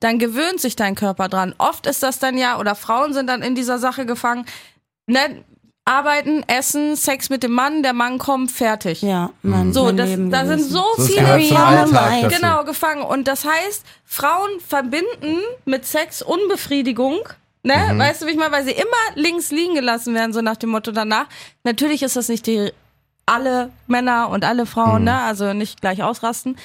Speaker 1: dann gewöhnt sich dein Körper dran. Oft ist das dann ja, oder Frauen sind dann in dieser Sache gefangen, ne, arbeiten, essen, Sex mit dem Mann, der Mann kommt, fertig.
Speaker 4: ja, mein,
Speaker 1: So,
Speaker 4: mein
Speaker 1: das, da sind so
Speaker 3: So,
Speaker 1: viele Frauen genau gefangen. Und das heißt, Frauen verbinden mit Sex Unbefriedigung. Ne?
Speaker 3: Mhm.
Speaker 1: Weißt du, wie ich mal, weil sie immer links liegen gelassen werden, so nach dem Motto danach. Natürlich ist das nicht die alle Männer und alle Frauen,
Speaker 3: Mhm.
Speaker 1: ne? Also nicht gleich ausrasten.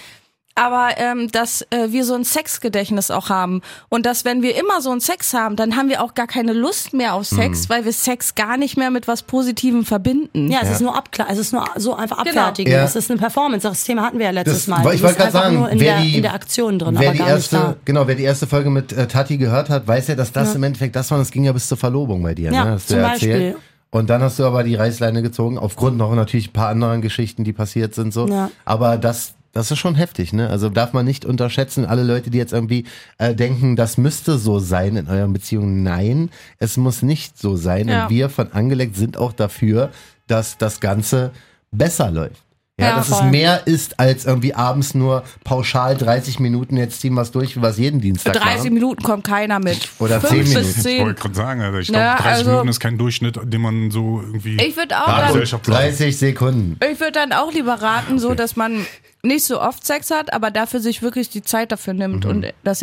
Speaker 1: Aber ähm, dass äh, wir so ein Sexgedächtnis auch haben und dass wenn wir immer so ein Sex haben, dann haben wir auch gar keine Lust mehr auf Sex,
Speaker 3: Mhm.
Speaker 1: weil wir Sex gar nicht mehr mit was Positivem verbinden.
Speaker 4: Ja, es ist nur abklar, es ist nur so einfach abfertigen.
Speaker 3: Ja.
Speaker 4: Es ist eine Performance. Das Thema hatten wir ja letztes
Speaker 3: Das-
Speaker 4: Mal.
Speaker 3: ich wollte gerade
Speaker 4: einfach
Speaker 3: sagen,
Speaker 4: nur in,
Speaker 3: wer
Speaker 4: der,
Speaker 3: die-
Speaker 4: in der Aktion drin,
Speaker 3: wer
Speaker 4: aber
Speaker 3: die
Speaker 4: gar
Speaker 3: erste,
Speaker 4: nicht da.
Speaker 3: genau, wer die erste Folge mit äh, Tati gehört hat, weiß ja, dass das im Endeffekt das war, das ging ja bis zur Verlobung bei dir,
Speaker 4: Ja,
Speaker 3: ne? Hast du
Speaker 4: zum
Speaker 3: ja erzählt.
Speaker 4: Beispiel.
Speaker 3: Und dann hast du aber die Reißleine gezogen, aufgrund noch natürlich ein paar anderen Geschichten, die passiert sind, so.
Speaker 4: Ja.
Speaker 3: Aber das, das ist schon heftig, ne? Also darf man nicht unterschätzen, alle Leute, die jetzt irgendwie äh, denken, das müsste so sein in euren Beziehungen. Nein, es muss nicht so sein.
Speaker 1: Ja.
Speaker 3: Und wir von Angelegt sind auch dafür, dass das Ganze besser läuft. Ja,
Speaker 1: Ja,
Speaker 3: dass es
Speaker 4: voll.
Speaker 3: mehr ist als irgendwie abends nur pauschal 30 Minuten, jetzt ziehen wir es durch, wie wir es jeden Dienstag
Speaker 1: 30
Speaker 3: machen.
Speaker 1: Minuten kommt keiner mit.
Speaker 3: Oder 10
Speaker 1: Fünf
Speaker 3: Minuten.
Speaker 1: bis
Speaker 5: Ich
Speaker 1: 10.
Speaker 5: wollte gerade sagen, Alter, ich
Speaker 1: Ja,
Speaker 5: glaube, 30
Speaker 1: also-
Speaker 5: Minuten ist kein Durchschnitt, den man so irgendwie.
Speaker 1: Ich würde auch, dann,
Speaker 5: Gesellschaft braucht.
Speaker 3: 30 Sekunden.
Speaker 1: ich würde dann auch lieber raten, so dass man nicht so oft Sex hat, aber dafür sich wirklich die Zeit dafür nimmt
Speaker 3: Mhm.
Speaker 1: und das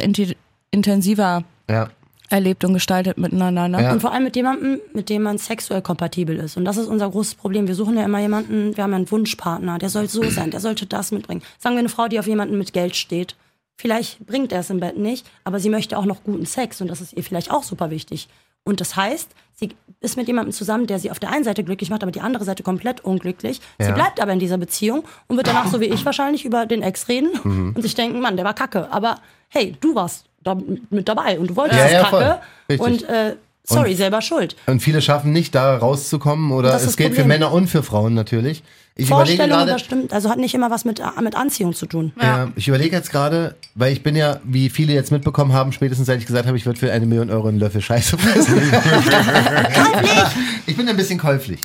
Speaker 1: intensiver
Speaker 3: Ja.
Speaker 1: Erlebt und gestaltet miteinander. Ne?
Speaker 3: Ja.
Speaker 4: Und vor allem mit jemandem, mit dem man sexuell kompatibel ist. Und das ist unser großes Problem. Wir suchen ja immer jemanden, wir haben ja einen Wunschpartner, der soll so sein, der sollte das mitbringen. Sagen wir eine Frau, die auf jemanden mit Geld steht. Vielleicht bringt er es im Bett nicht, aber sie möchte auch noch guten Sex und das ist ihr vielleicht auch super wichtig. Und das heißt, sie ist mit jemandem zusammen, der sie auf der einen Seite glücklich macht, aber die andere Seite komplett unglücklich. Sie
Speaker 3: Ja.
Speaker 4: bleibt aber in dieser Beziehung und wird danach, so wie ich wahrscheinlich, über den Ex reden und sich denken, Mann, der war kacke. Aber hey, du warst da mit dabei und du wolltest
Speaker 3: Ja,
Speaker 4: es
Speaker 3: ja,
Speaker 4: kacke. Und äh, sorry, selber schuld.
Speaker 3: Und viele schaffen nicht, da rauszukommen. Oder
Speaker 4: Das ist
Speaker 3: es
Speaker 4: das
Speaker 3: gilt für. Männer und für Frauen natürlich. Ich überlege
Speaker 4: Vorstellung
Speaker 3: gerade.
Speaker 4: bestimmt, also hat nicht immer was mit, mit Anziehung zu tun.
Speaker 3: Ja. ich überlege jetzt gerade, weil ich bin ja, wie viele jetzt mitbekommen haben, spätestens seit ich gesagt habe, ich würde für eine Million Euro einen Löffel Scheiße fressen. ich bin ein bisschen käuflich.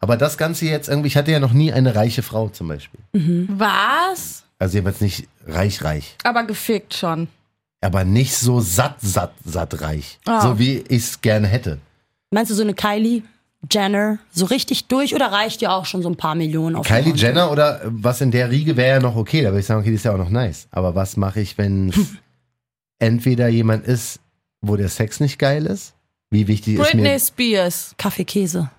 Speaker 3: Aber das Ganze jetzt irgendwie, ich hatte ja noch nie eine reiche Frau zum Beispiel.
Speaker 1: Was?
Speaker 3: Also jedenfalls nicht reich, reich.
Speaker 1: Aber gefickt schon.
Speaker 3: Aber nicht so satt, satt, satt reich.
Speaker 1: Ah.
Speaker 3: So wie ich es gerne hätte.
Speaker 4: Meinst du so eine Kylie Jenner so richtig durch oder reicht ja auch schon so ein paar Millionen auf
Speaker 3: Kylie
Speaker 4: Konto?
Speaker 3: Jenner oder was in der Riege wäre ja noch okay. Da würde ich sagen, okay, die ist ja auch noch nice. Aber was mache ich, wenn entweder jemand ist, wo der Sex nicht geil ist? Wie wichtig ist
Speaker 1: Britney
Speaker 3: mir.
Speaker 1: Spears.
Speaker 4: Kaffee, Käse.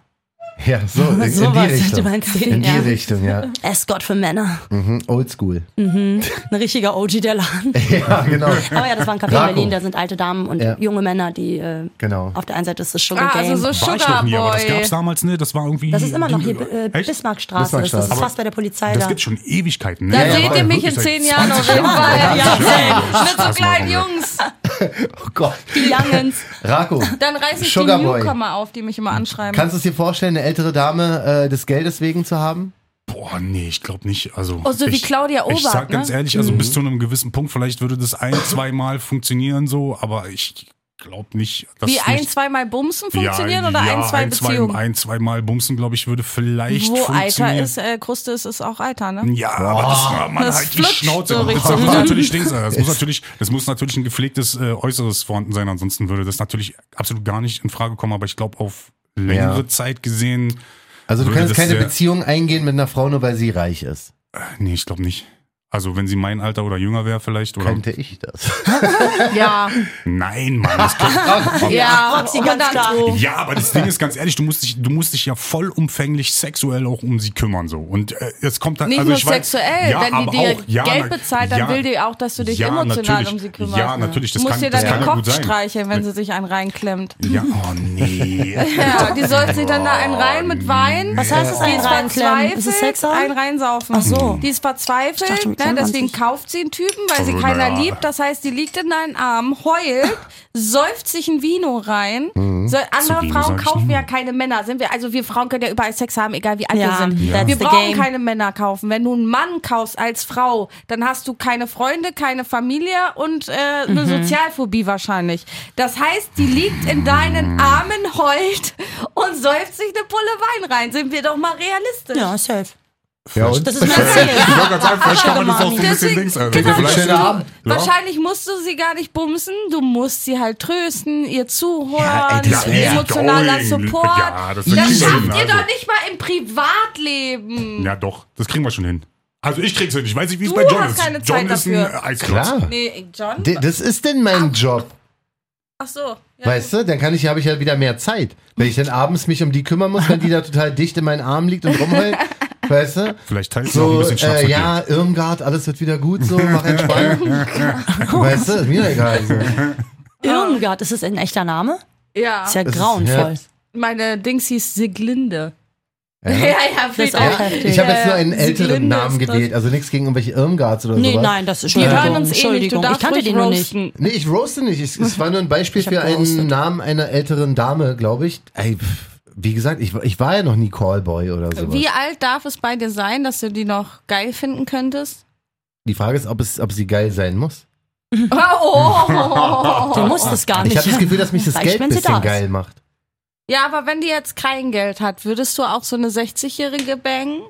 Speaker 3: Ja, so, in, in
Speaker 4: Sowas
Speaker 3: die Richtung.
Speaker 4: man sehen,
Speaker 3: In die
Speaker 4: ja.
Speaker 3: Richtung, ja.
Speaker 4: Escort für Männer.
Speaker 3: Mhm. Oldschool.
Speaker 4: Ein richtiger OG der Laden.
Speaker 3: Ja, genau.
Speaker 4: Aber ja, das war ein Café in. Berlin, da sind alte Damen und
Speaker 3: Ja.
Speaker 4: junge Männer, die äh,
Speaker 3: Genau.
Speaker 4: auf der einen Seite ist das Sugar
Speaker 1: Ah,
Speaker 4: Game.
Speaker 1: also so
Speaker 5: War ich noch nie, aber das
Speaker 1: Sugarboy.
Speaker 5: gab's damals nicht. Das war irgendwie.
Speaker 4: das ist immer noch hier äh,
Speaker 5: Echt?
Speaker 4: Bismarckstraße. Das
Speaker 3: Bismarckstraße.
Speaker 4: ist fast bei der Polizei
Speaker 5: Das
Speaker 4: da.
Speaker 5: gibt schon Ewigkeiten. Ne?
Speaker 1: Da
Speaker 5: Ja,
Speaker 1: seht ihr mich in zehn Jahren auf
Speaker 5: 20
Speaker 1: jeden. Fall. Mit so
Speaker 5: Das
Speaker 1: kleinen. Jungs.
Speaker 3: Oh Gott.
Speaker 4: Die Youngens.
Speaker 3: Rako,
Speaker 1: Dann reiße ich
Speaker 3: Sugar
Speaker 1: die
Speaker 3: Boy.
Speaker 1: Newcomer auf, die mich immer anschreiben.
Speaker 3: kannst du es dir vorstellen, eine ältere Dame äh, des Geldes wegen zu haben?
Speaker 5: Boah, nee, ich glaube nicht. Also,
Speaker 1: Oh, so wie
Speaker 5: ich,
Speaker 1: Claudia
Speaker 5: Ich
Speaker 1: Obert,
Speaker 5: sag ganz
Speaker 1: ne?
Speaker 5: ehrlich, also bis zu einem gewissen Punkt, vielleicht würde das ein, zweimal funktionieren so, aber ich glaube nicht, dass
Speaker 1: Wie ein, zweimal Bumsen funktionieren
Speaker 5: ja,
Speaker 1: oder
Speaker 5: ja,
Speaker 1: ein, zwei
Speaker 5: ein, zwei,
Speaker 1: Beziehungen?
Speaker 5: ein, zweimal Bumsen, glaube ich, würde vielleicht
Speaker 1: Wo
Speaker 5: funktionieren.
Speaker 1: Eiter ist, äh, Kruste ist, ist auch Eiter, ne?
Speaker 5: Ja, aber das, man
Speaker 1: Das
Speaker 5: halt die
Speaker 1: flutscht
Speaker 5: Schnauze.
Speaker 1: so
Speaker 5: das,
Speaker 1: richtig.
Speaker 5: muss natürlich sein. Das muss natürlich, das muss natürlich ein gepflegtes äh, Äußeres vorhanden sein. Ansonsten würde das natürlich absolut gar nicht in Frage kommen. Aber ich glaube, auf längere
Speaker 3: Ja.
Speaker 5: Zeit gesehen,
Speaker 3: Also du kannst keine Beziehung eingehen mit einer Frau, nur weil sie reich ist.
Speaker 5: äh, nee, ich glaube nicht. Also wenn sie mein Alter oder jünger wäre vielleicht oder
Speaker 3: Könnte ich das?
Speaker 1: Ja,
Speaker 5: nein, Mann, das könnte,
Speaker 1: ja,
Speaker 4: Roxy, ganz
Speaker 1: 100
Speaker 4: klar.
Speaker 5: Ja, aber das Ding ist ganz ehrlich, du musst dich, du musst dich ja vollumfänglich sexuell auch um sie kümmern so. Und äh, jetzt kommt dann
Speaker 1: Nicht
Speaker 5: also
Speaker 1: nur
Speaker 5: ich weiß-
Speaker 1: sexuell,
Speaker 5: ja,
Speaker 1: wenn
Speaker 5: aber
Speaker 1: die dir
Speaker 5: auch, ja,
Speaker 1: Geld bezahlt, dann
Speaker 5: ja,
Speaker 1: will die auch, dass du dich
Speaker 5: ja,
Speaker 1: emotional
Speaker 5: natürlich.
Speaker 1: um sie kümmerst.
Speaker 5: Ja, natürlich, das
Speaker 1: du musst
Speaker 5: kann-
Speaker 1: dir dann den
Speaker 5: ja
Speaker 1: Kopf
Speaker 5: gut sein.
Speaker 1: streicheln, wenn sie sich einen reinklemmt.
Speaker 5: Ja, oh nee.
Speaker 1: Ja, die soll sich dann da einen rein mit Wein.
Speaker 4: Was heißt das,
Speaker 1: Die
Speaker 4: einen reinklemmen? Ist es Sex?
Speaker 1: Ein reinsaufen.
Speaker 4: Ach so.
Speaker 1: Die ist verzweifelt,
Speaker 4: Dachte,
Speaker 1: ne, deswegen kauft sie einen Typen, weil sie
Speaker 5: Also,
Speaker 1: keiner
Speaker 5: naja.
Speaker 1: liebt. Das heißt, die liegt in deinen Armen, heult, säuft sich ein Vino rein.
Speaker 4: Mhm.
Speaker 1: So, andere
Speaker 5: Vino
Speaker 1: Frauen kaufen ja keine Männer. Sind wir, also wir Frauen können ja überall Sex haben, egal wie alt
Speaker 4: Ja,
Speaker 1: wir sind.
Speaker 4: that's
Speaker 1: Wir brauchen
Speaker 4: game.
Speaker 1: keine Männer kaufen. Wenn du einen Mann kaufst als Frau, dann hast du keine Freunde, keine Familie und äh, eine
Speaker 4: Mhm.
Speaker 1: Sozialphobie wahrscheinlich. Das heißt, die liegt in deinen Armen, heult und säuft sich eine Pulle Wein rein. Sind wir doch mal realistisch.
Speaker 4: Ja, safe.
Speaker 3: Ja, und?
Speaker 4: Das ist mein Ziel.
Speaker 5: Ich wollte gerade sagen, vielleicht kann man das auch so ein bisschen Dings. Also,
Speaker 1: genau,
Speaker 5: vielleicht. Ja.
Speaker 1: Wahrscheinlich musst du sie gar nicht bumsen, du musst sie halt trösten, ihr zuhören,
Speaker 3: Ja, ey, das
Speaker 1: emotionaler Support.
Speaker 5: ja, das
Speaker 1: das schafft
Speaker 5: hin,
Speaker 1: ihr
Speaker 5: also.
Speaker 1: doch nicht mal im Privatleben.
Speaker 5: Ja, doch, das kriegen wir schon hin. Also ich krieg's hin. Ich weiß nicht, wie es bei John
Speaker 1: hast
Speaker 5: ist.
Speaker 1: keine
Speaker 5: John
Speaker 1: Zeit
Speaker 5: ist ein
Speaker 1: dafür.
Speaker 5: äh, Eisklotz.
Speaker 3: Klar.
Speaker 1: Nee, John?
Speaker 3: D- Das ist denn mein Job.
Speaker 1: Ach so. Ja.
Speaker 3: Weißt du, dann kann ich, habe ich ja wieder mehr Zeit. Wenn ich dann abends mich um die kümmern muss, wenn die da total dicht in meinen Armen liegt und rumheult, weißt du?
Speaker 5: Vielleicht teilst du auch ein
Speaker 3: So,
Speaker 5: bisschen Schnaps
Speaker 3: äh, ja, Irmgard, alles wird wieder gut, so, mach entspannt. weißt du, ist mir egal. So.
Speaker 4: Irmgard, ist das ein echter Name?
Speaker 1: Ja.
Speaker 4: Ist ja
Speaker 3: Das ist-
Speaker 4: grauenvoll.
Speaker 1: Meine Dings hieß Siglinde.
Speaker 3: Ja.
Speaker 1: Ja, ja,
Speaker 4: Das ist auch heftig.
Speaker 3: Ich habe jetzt nur einen älteren
Speaker 1: Sieglinde
Speaker 3: Namen gewählt, also nichts gegen irgendwelche Irmgards oder
Speaker 4: Nee,
Speaker 3: sowas.
Speaker 4: nein, das ist
Speaker 1: Die
Speaker 4: Entschuldigung.
Speaker 1: hören uns eh nicht. Du
Speaker 4: Entschuldigung, ich kannte die nur nicht.
Speaker 3: Nee, ich roaste nicht. Ich, es war nur ein Beispiel für einen. Namen einer älteren Dame, glaube ich. Ey, pff, wie gesagt, ich, ich war ja noch nie Callboy oder sowas.
Speaker 1: Wie alt darf es bei dir sein, dass du die noch geil finden könntest?
Speaker 3: Die Frage ist, ob, es, ob sie geil sein muss.
Speaker 1: Oh.
Speaker 4: Du musst es gar nicht.
Speaker 3: Ich habe das Gefühl, dass mich das Geld ein
Speaker 4: da
Speaker 3: bisschen geil macht.
Speaker 1: Ja, aber wenn die jetzt kein Geld hat, würdest du auch so eine 60-Jährige bangen?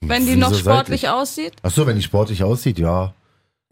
Speaker 1: Wenn die
Speaker 3: Wieso
Speaker 1: noch sportlich
Speaker 3: ich?
Speaker 1: aussieht?
Speaker 3: Ach so, wenn die sportlich aussieht, ja.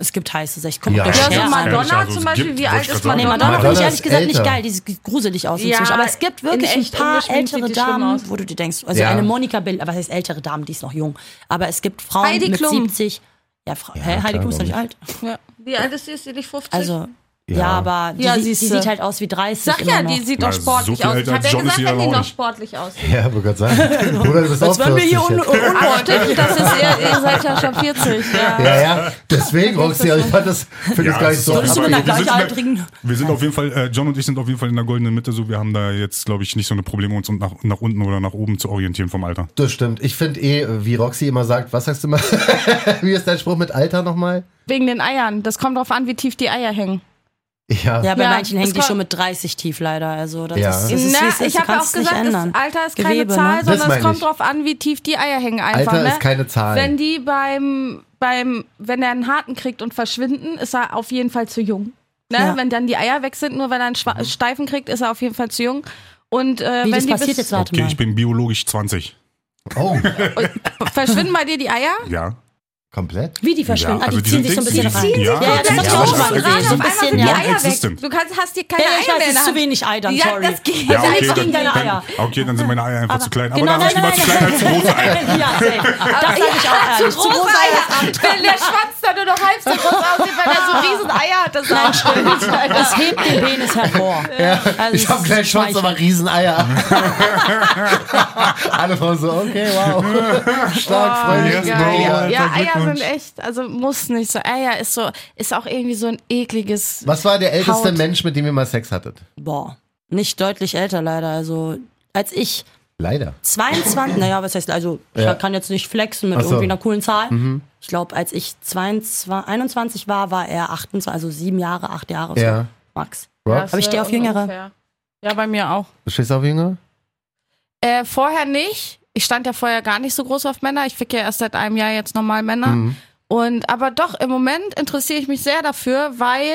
Speaker 4: Es gibt heiße Sech. Kommt
Speaker 3: Ja.
Speaker 4: ja,
Speaker 1: so
Speaker 5: Madonna
Speaker 4: an.
Speaker 1: Madonna
Speaker 5: Also,
Speaker 1: zum Beispiel, wie alt ist
Speaker 5: grad
Speaker 4: Nee.
Speaker 1: Madonna?
Speaker 4: Madonna finde ich
Speaker 3: Madonna
Speaker 4: ehrlich gesagt nicht
Speaker 3: älter.
Speaker 4: geil. Die sieht gruselig aus
Speaker 1: Ja.
Speaker 4: Aber es gibt wirklich
Speaker 1: in
Speaker 4: ein paar ältere Damen, wo du dir denkst, also
Speaker 3: Ja.
Speaker 4: eine Monika Bill, aber was heißt ältere Damen, die ist noch jung. Aber es gibt Frauen
Speaker 1: Heidi
Speaker 4: mit
Speaker 1: Klum.
Speaker 4: 70. Ja, Frau,
Speaker 3: Ja,
Speaker 4: hä, Heidi Klum ist doch nicht alt.
Speaker 1: Ja. Wie alt ist die? Ist die nicht 50?
Speaker 4: Also, ja,
Speaker 3: Ja.
Speaker 4: aber die,
Speaker 1: Ja,
Speaker 4: sieht- die sieht halt aus wie 30.
Speaker 1: Sag
Speaker 4: immer
Speaker 1: ja, die sieht doch sportlich
Speaker 5: so viel
Speaker 1: aus. Ich hab ja gesagt,
Speaker 5: sie
Speaker 1: wenn die noch sportlich aussieht.
Speaker 3: Ja, wollte gerade sagen. Bruder, du bist auch
Speaker 4: Das war
Speaker 3: 40
Speaker 4: Millionen
Speaker 3: jetzt.
Speaker 1: Ah, stimmt, das ist ihr, ihr seid ja schon 40. Ja.
Speaker 3: Ja, ja, deswegen, Roxy, ich fand das, finde
Speaker 5: Ja,
Speaker 3: das gar nicht so.
Speaker 5: so
Speaker 4: Würdest du mit einer
Speaker 5: wir sind-
Speaker 4: Gleichaltrigen?
Speaker 5: Wir sind auf jeden Fall, äh, John und ich sind auf jeden Fall in der goldenen Mitte, so wir haben da jetzt, glaube ich, nicht so eine Probleme, uns nach, nach unten oder nach oben zu orientieren vom Alter.
Speaker 3: Das stimmt. Ich finde eh, wie Roxy immer sagt, was sagst du mal? wie ist dein Spruch mit Alter nochmal?
Speaker 1: Wegen den Eiern. Das kommt drauf an, wie tief die Eier hängen.
Speaker 3: Ja.
Speaker 4: Ja, bei
Speaker 1: Ja,
Speaker 4: manchen hängen
Speaker 1: es
Speaker 4: die schon mit 30 tief leider. Also das
Speaker 3: Ja.
Speaker 4: ist, das ist,
Speaker 1: Na,
Speaker 4: ist.
Speaker 1: ich habe auch gesagt, das Alter ist keine
Speaker 4: Gewebe,
Speaker 1: Zahl,
Speaker 4: ne?
Speaker 1: Sondern es kommt
Speaker 3: ich.
Speaker 1: drauf an, wie tief die Eier hängen einfach.
Speaker 3: Alter
Speaker 1: ne?
Speaker 3: ist keine Zahl.
Speaker 1: Wenn die beim, beim, wenn er einen harten kriegt und verschwinden, ist er auf jeden Fall zu jung. Ne?
Speaker 4: Ja.
Speaker 1: Wenn dann die Eier weg sind, nur wenn er einen Schwa- Steifen kriegt, ist er auf jeden Fall zu jung. Und äh,
Speaker 4: Wie
Speaker 1: wenn
Speaker 4: das
Speaker 1: die
Speaker 4: passiert
Speaker 1: bis,
Speaker 4: jetzt, warte
Speaker 5: Okay,
Speaker 4: mal.
Speaker 5: ich bin biologisch 20.
Speaker 3: oh,
Speaker 1: verschwinden bei dir die Eier?
Speaker 5: Ja.
Speaker 3: Komplett?
Speaker 4: Wie die verschwinden?
Speaker 5: Ja,
Speaker 4: ah, die
Speaker 5: also die
Speaker 4: ziehen
Speaker 5: sind
Speaker 4: sich so ein bisschen
Speaker 5: die
Speaker 4: rein.
Speaker 5: ziehen- ja,
Speaker 4: ja, ja, das
Speaker 5: die
Speaker 4: hab ich
Speaker 5: ziehen
Speaker 4: auch
Speaker 5: sich
Speaker 4: mal gesehen. So
Speaker 1: auf
Speaker 4: ein
Speaker 1: einmal
Speaker 4: bisschen,
Speaker 1: sind die
Speaker 4: ja.
Speaker 1: Eier weg. Du kannst, hast dir keine
Speaker 4: Ja, ja,
Speaker 1: Eier mehr
Speaker 4: weiß, es
Speaker 1: der
Speaker 4: ist zu wenig Ei dann,
Speaker 1: Ja,
Speaker 4: sorry.
Speaker 1: das geht.
Speaker 5: Ja,
Speaker 4: Also
Speaker 5: okay, dann,
Speaker 4: gegen deine Eier.
Speaker 5: Dann, okay, dann sind meine Eier einfach
Speaker 4: Aber-
Speaker 5: zu klein. Aber
Speaker 4: Genau,
Speaker 5: dann habe ich
Speaker 4: nein,
Speaker 5: lieber zu klein als zu große Eier.
Speaker 4: ja, safe. Das sag ich auch ehrlich. Zu große Eier.
Speaker 1: Wenn der Schwanz dann nur noch halb so groß aussieht, weil er so riesen Eier hat, das nein, stimmt.
Speaker 4: Das hebt den Penis hervor. Also
Speaker 3: ich habe
Speaker 4: ist
Speaker 3: kleinen Schwanz, aber Rieseneier. Alle Frauen so, okay, wow. Stark, freue mich.
Speaker 5: Yes,
Speaker 1: Ja, ja, Eier sind echt, also muss nicht so. Eier ist so, ist auch irgendwie so ein ekliges.
Speaker 3: Was war der älteste
Speaker 1: Haut.
Speaker 3: Mensch, mit dem ihr mal Sex hattet?
Speaker 4: Boah, nicht deutlich älter leider. Also als ich
Speaker 3: Leider.
Speaker 4: 22, naja, was heißt, also ich
Speaker 3: Ja.
Speaker 4: kann jetzt nicht flexen mit
Speaker 3: so.
Speaker 4: irgendwie einer coolen Zahl. Ich glaube, als ich 22, 21 war, war er 28, also sieben Jahre, acht Jahre. So.
Speaker 3: Ja.
Speaker 4: Max.
Speaker 3: Rox,
Speaker 4: Aber ich stehe auf Jüngere.
Speaker 1: ungefähr. Ja, bei mir auch.
Speaker 3: du stehst auf Jüngere?
Speaker 1: Äh, vorher nicht. Ich stand ja vorher gar nicht so groß auf Männer. Ich fick ja erst seit einem Jahr jetzt normal Männer.
Speaker 3: Mhm.
Speaker 1: Und aber doch, im Moment interessiere ich mich sehr dafür, weil